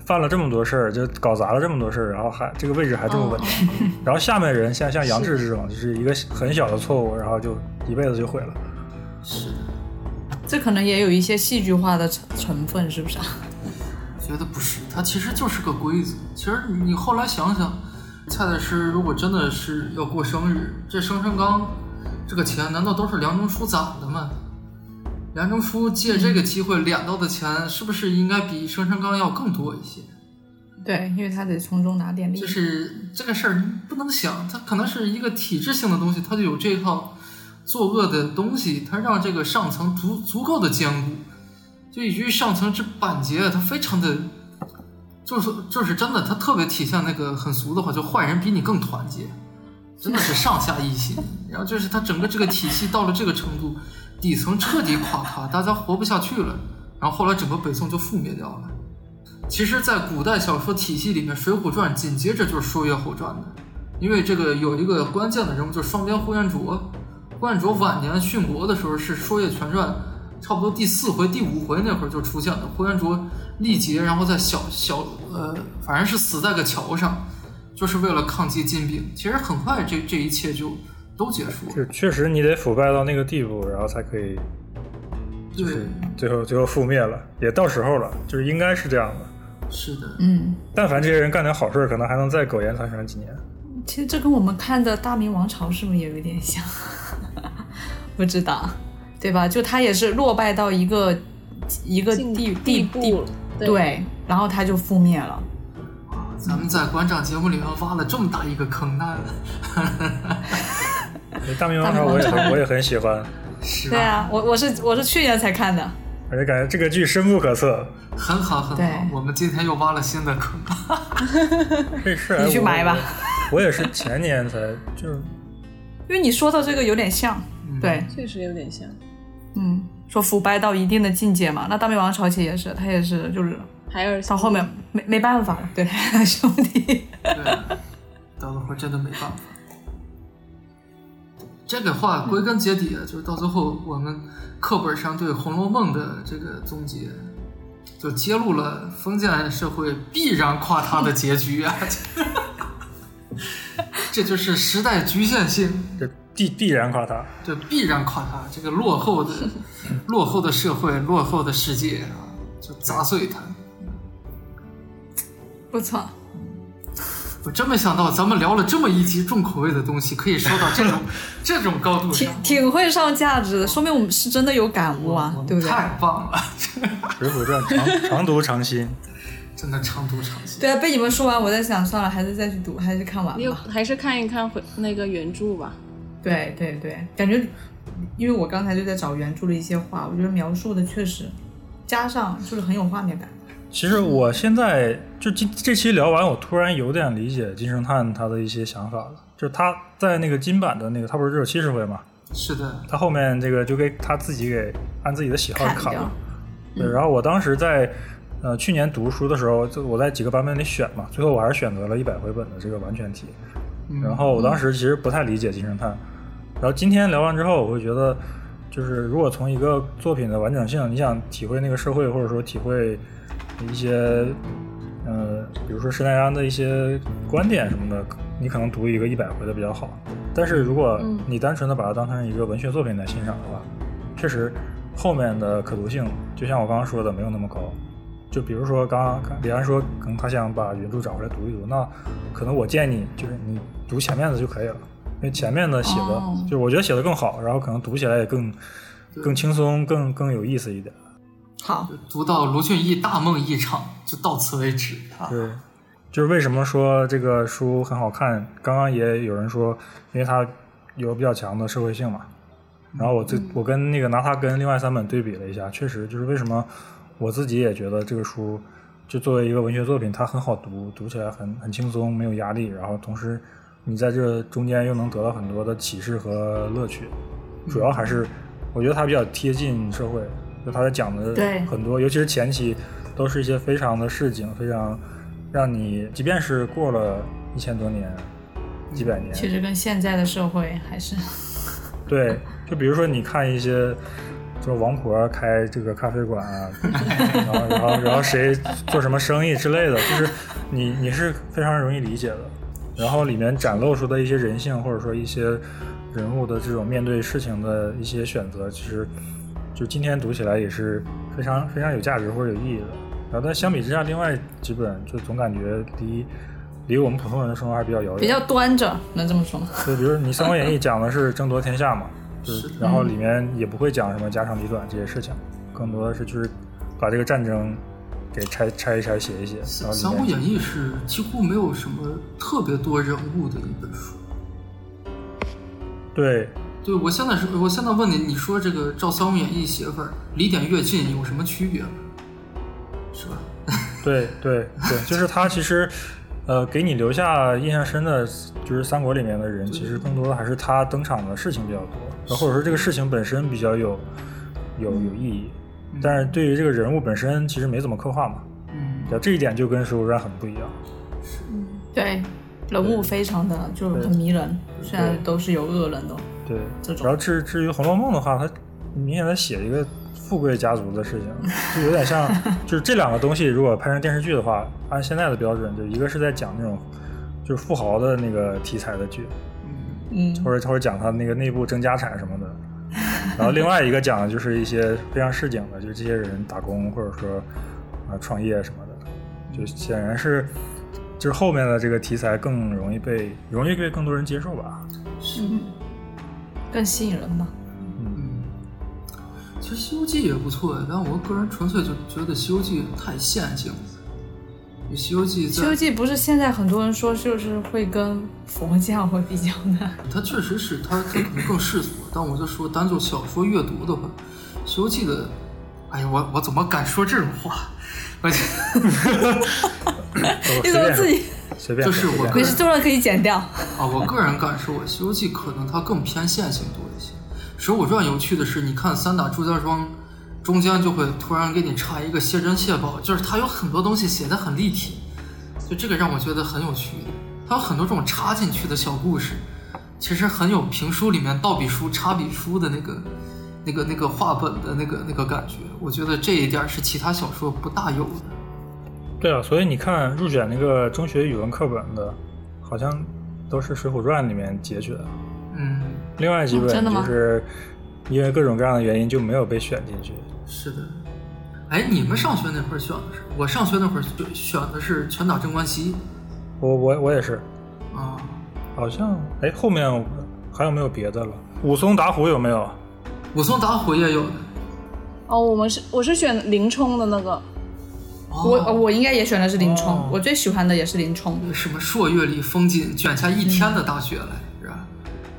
犯了这么多事儿，就搞砸了这么多事儿，然后还这个位置还这么稳定，<laughs> 然后下面人像像杨志这种，就是一个很小的错误，然后就一辈子就毁了。是，这可能也有一些戏剧化的成成分，是不是啊？觉得不是，它其实就是个规则。其实你后来想想，蔡太师如果真的是要过生日，这生辰纲这个钱难道都是梁中书攒的吗？梁中书借这个机会敛到的钱，是不是应该比生辰纲要更多一些？对，因为他得从中拿点利益。就是这个事儿你不能想，他可能是一个体制性的东西，他就有这套作恶的东西，他让这个上层足足够的坚固，就以至于上层之板结，他非常的，就是就是真的，他特别体现那个很俗的话，就坏人比你更团结，真的是上下一心。然后就是他整个这个体系到了这个程度，底层彻底垮塌，大家活不下去了。然后后来整个北宋就覆灭掉了。其实，在古代小说体系里面，《水浒传》紧接着就是《说岳后传》的，因为这个有一个关键的人物，就是双边呼延灼。呼延灼晚年殉国的时候，是《说岳全传》差不多第四回、第五回那会儿就出现了。呼延灼力竭，然后在小小呃，反正是死在个桥上，就是为了抗击金兵。其实很快，这这一切就都结束了。就确实你得腐败到那个地步，然后才可以，对，最后最后覆灭了，也到时候了，就是应该是这样的。是的，嗯，但凡这些人干点好事，可能还能再苟延残喘几年。其实这跟我们看的大明王朝是不是也有点像？<laughs> 不知道，对吧？就他也是落败到一个一个进地地地步对，然后他就覆灭了。咱们在馆长节目里面挖了这么大一个坑，那 <laughs> 大明王朝我也很我也很喜欢，是对啊，我我是我是去年才看的。而且感觉这个剧深不可测。很好很好。我们今天又挖了新的坑。这事儿你去埋吧我。我也是前年才就是因为你说到这个有点像，对，确实有点像。嗯，说腐败到一定的境界嘛。那大明王朝其实也是，他也是就是海尔到后面没没办法了，对 <laughs> 兄弟，对，到了后真的没办法。这个话归根结底啊，就是到最后我们课本上对《红楼梦》的这个总结，就揭露了封建社会必然垮塌的结局啊！<laughs> 这就是时代局限性，这必必然垮塌。这必然垮塌。这个落后的、<laughs> 落后的社会、落后的世界啊，就砸碎它。不错，我真没想到，咱们聊了这么一集重口味的东西，可以说到这种 <laughs> 这种高度挺上，挺会上价值的，说明我们是真的有感悟啊对不对？太棒了，《水浒传》长长读长新。<laughs> 真的长读长新。对啊，被你们说完，我在想，算了，还是再去读，还是看完你有吧。还是看一看回那个原著吧。对对对，感觉，因为我刚才就在找原著的一些话，我觉得描述的确实，加上就是很有画面感。其实我现在就这这期聊完，我突然有点理解金圣叹他的一些想法了。就是他在那个金版的那个，他不是只有七十回嘛？是的，他后面这个就给他自己给按自己的喜好砍掉砍了。对，然后我当时在呃去年读书的时候，就我在几个版本里选嘛，最后我还是选择了一百回本的这个完全体。嗯然后我当时其实不太理解金圣叹，然后今天聊完之后，我会觉得，就是如果从一个作品的完整性，你想体会那个社会，或者说体会一些，呃，比如说施耐庵的一些观点什么的，你可能读一个一百回的比较好。但是如果你单纯的把它当成一个文学作品来欣赏的话，确实后面的可读性，就像我刚刚说的，没有那么高。就比如说刚刚李安说，可能他想把原著找回来读一读，那可能我建议你就是你读前面的就可以了，因为前面的写的，哦就我觉得写的更好，然后可能读起来也更更轻松，更更有意思一点。好，读到卢俊义大梦一场，就到此为止啊。对，就是为什么说这个书很好看，刚刚也有人说，因为它有比较强的社会性嘛。然后我最我跟那个拿它跟另外三本对比了一下，确实就是为什么我自己也觉得这个书就作为一个文学作品，它很好读，读起来很很轻松，没有压力，然后同时你在这中间又能得到很多的启示和乐趣。主要还是我觉得它比较贴近社会，就他在讲的很多，尤其是前期都是一些非常的市井，非常让你即便是过了一千多年、几百年，其实跟现在的社会还是对，就比如说你看一些，说王婆开这个咖啡馆啊，<laughs> 然后然后然后谁做什么生意之类的，就是你你是非常容易理解的。然后里面展露出的一些人性，或者说一些人物的这种面对事情的一些选择，其实就今天读起来也是非常非常有价值或者有意义的。然后但相比之下，另外几本就总感觉离离我们普通人的生活还是比较遥远。比较端着，能这么说吗？就比如你《三国演义》讲的是争夺天下嘛，<laughs> 就是然后里面也不会讲什么家长里短这些事情，更多的是就是把这个战争给拆拆一拆写一写。然《后三国演义》是几乎没有什么特别多人物的一本书。对对，我现在是，我现在问你，你说这个赵《三国演义》写法离点越近有什么区别？是吧？<laughs> 对对对，就是他其实，呃，给你留下印象深的，就是三国里面的人，其实更多的还是他登场的事情比较多，或者说这个事情本身比较有有有意义。但是对于这个人物本身，其实没怎么刻画嘛。嗯，对这一点就跟《水浒传》很不一样。对，人物非常的就很迷人，虽然都是有恶人的。对这，种。然后至至于《红楼梦》的话，它明显在写一个富贵家族的事情，<laughs> 就有点像，就是这两个东西如果拍成电视剧的话，按现在的标准，就一个是在讲那种就是富豪的那个题材的剧，嗯，或者或者讲他那个内部争家产什么的，<laughs> 然后另外一个讲的就是一些非常市井的，就是这些人打工或者说啊、创业什么的，就显然是就是后面的这个题材更容易被容易被更多人接受吧。嗯，更吸引人吧。嗯，其实《西游记》也不错，但我个人纯粹就觉得《西游记》太线性了。《西游记》《西游记》不是现在很多人说就是会跟佛教会比较难，<laughs> 它确实是它它可能更世俗，但我就说单就小说阅读的话，《西游记》的，哎呀，我我怎么敢说这种话？<laughs> 而且 <laughs> 你怎么自己？<laughs> 随便就是我随便没事，这段可以剪掉。啊，我个人感受，《西游记》可能它更偏线性多一些。《水浒传》有趣的是，你看三打祝家庄，中间就会突然给你插一个谢珍谢宝，就是它有很多东西写的很立体，就这个让我觉得很有趣。它有很多这种插进去的小故事，其实很有评书里面倒笔书、插笔书的那个、那个、那个话本的那个那个感觉。我觉得这一点是其他小说不大有的。对啊，所以你看入选那个中学语文课本的，好像都是《水浒传》里面截取的，嗯，另外几本就是因为各种各样的原因就没有被选进去。是的。哎，你们上学那会儿选的是？我上学那会儿选选的是拳打镇关西。我我我也是，啊，好像哎后面还有没有别的了？武松打虎有没有？武松打虎也有。哦，我们是我是选林冲的那个，我哦，我应该也选的是林冲，哦我最喜欢的也是林冲。什么朔月里风景，卷下一天的大雪来，是吧？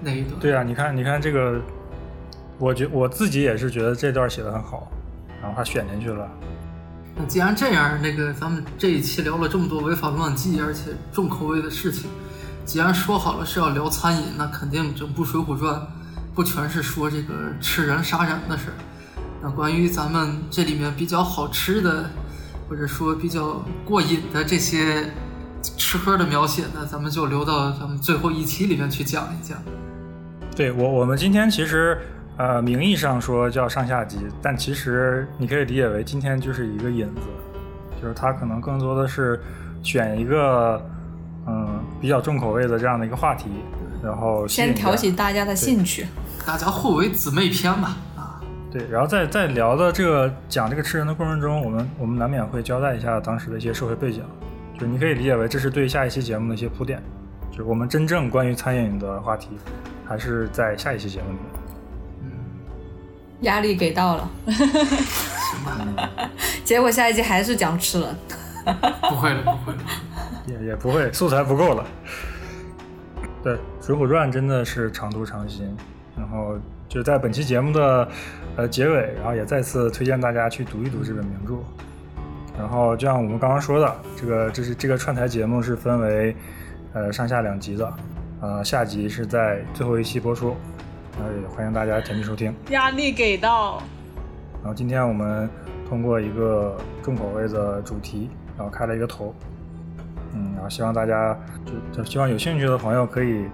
那一段。对啊，你看你看这个，我觉我自己也是觉得这段写的很好，然后他选进去了。那既然这样，那个咱们这一期聊了这么多违法乱纪而且重口味的事情，既然说好了是要聊餐饮，那肯定整部《水浒传》不全是说这个吃人杀人的事儿。那关于咱们这里面比较好吃的，或者说比较过瘾的这些吃喝的描写呢，咱们就留到咱们最后一期里面去讲一讲。对我我们今天其实呃名义上说叫上下集，但其实你可以理解为今天就是一个引子，就是它可能更多的是选一个嗯比较重口味的这样的一个话题，然后先挑起大家的兴趣。大家互为姊妹篇吧，啊，对，然后在在聊的这个讲这个吃人的过程中，我们我们难免会交代一下当时的一些社会背景，就是你可以理解为这是对下一期节目的一些铺垫，就是我们真正关于餐饮的话题，还是在下一期节目里面。嗯压力给到了，行吧，结果下一集还是讲吃人。不会了，不会了。也也不会，素材不够了。对，《水浒传》真的是常读常新。然后就在本期节目的呃结尾，然后也再次推荐大家去读一读这本名著。然后就像我们刚刚说的，这个这是这个串台节目是分为呃上下两集的，呃下集是在最后一期播出，然后也欢迎大家前去收听。压力给到。然后今天我们通过一个重口味的主题，然后开了一个头，嗯，然后希望大家就就希望有兴趣的朋友可以，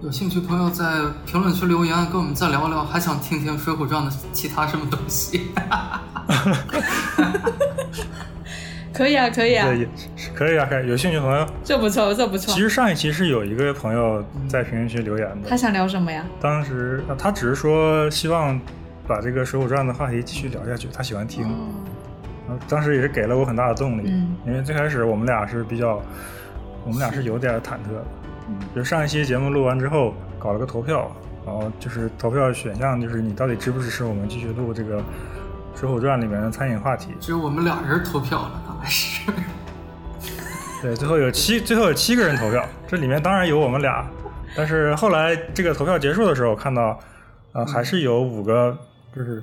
有兴趣朋友在评论区留言，跟我们再聊聊，还想听听《水浒传》的其他什么东西？<laughs> 可以啊，可以啊，可以啊，可以有兴趣的朋友。这不错，这不错其。实上一期是有一个朋友在评论区留言的，他想聊什么呀？当时呃他只是说希望把这个《水浒传》的话题继续聊下去，他喜欢听。当时也是给了我很大的动力，嗯因为最开始我们俩是比较，我们俩是有点忐忑的。就上一期节目录完之后，搞了个投票，然后就是投票选项就是你到底支不支持我们继续录这个《《水浒传》里面的餐饮话题。只有我们俩人投票了，看来是。<laughs> 对，最后有七，最后有七个人投票，这里面当然有我们俩，但是后来这个投票结束的时候，看到，呃，还是有五个就是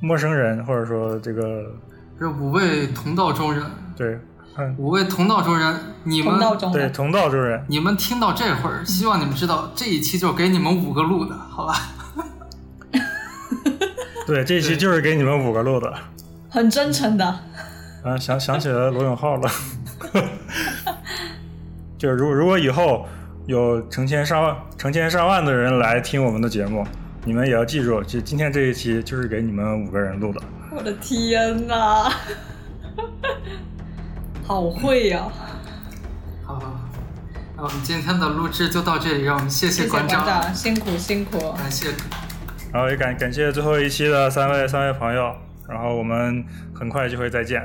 陌生人，或者说这个这五位同道中人，对，嗯，五位同道中人，你们同道中人，对同道中人，你们听到这会儿，希望你们知道这一期就给你们五个录的，好吧？<laughs> <laughs> 对，这一期就是给你们五个录的。很真诚的。啊，想想起来罗永浩了，<laughs> 就是如如果以后有成千上万、成千上万的人来听我们的节目，你们也要记住，就今天这一期就是给你们五个人录的。我的天哪，好会呀、好好，那我们今天的录制就到这里，让我们谢谢馆馆长，辛苦辛苦。感谢然后也感感谢最后一期的三位三位朋友，然后我们很快就会再见。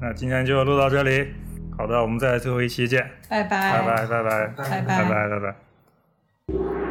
那今天就录到这里，好的，我们在最后一期见，拜拜拜拜拜拜拜拜拜拜拜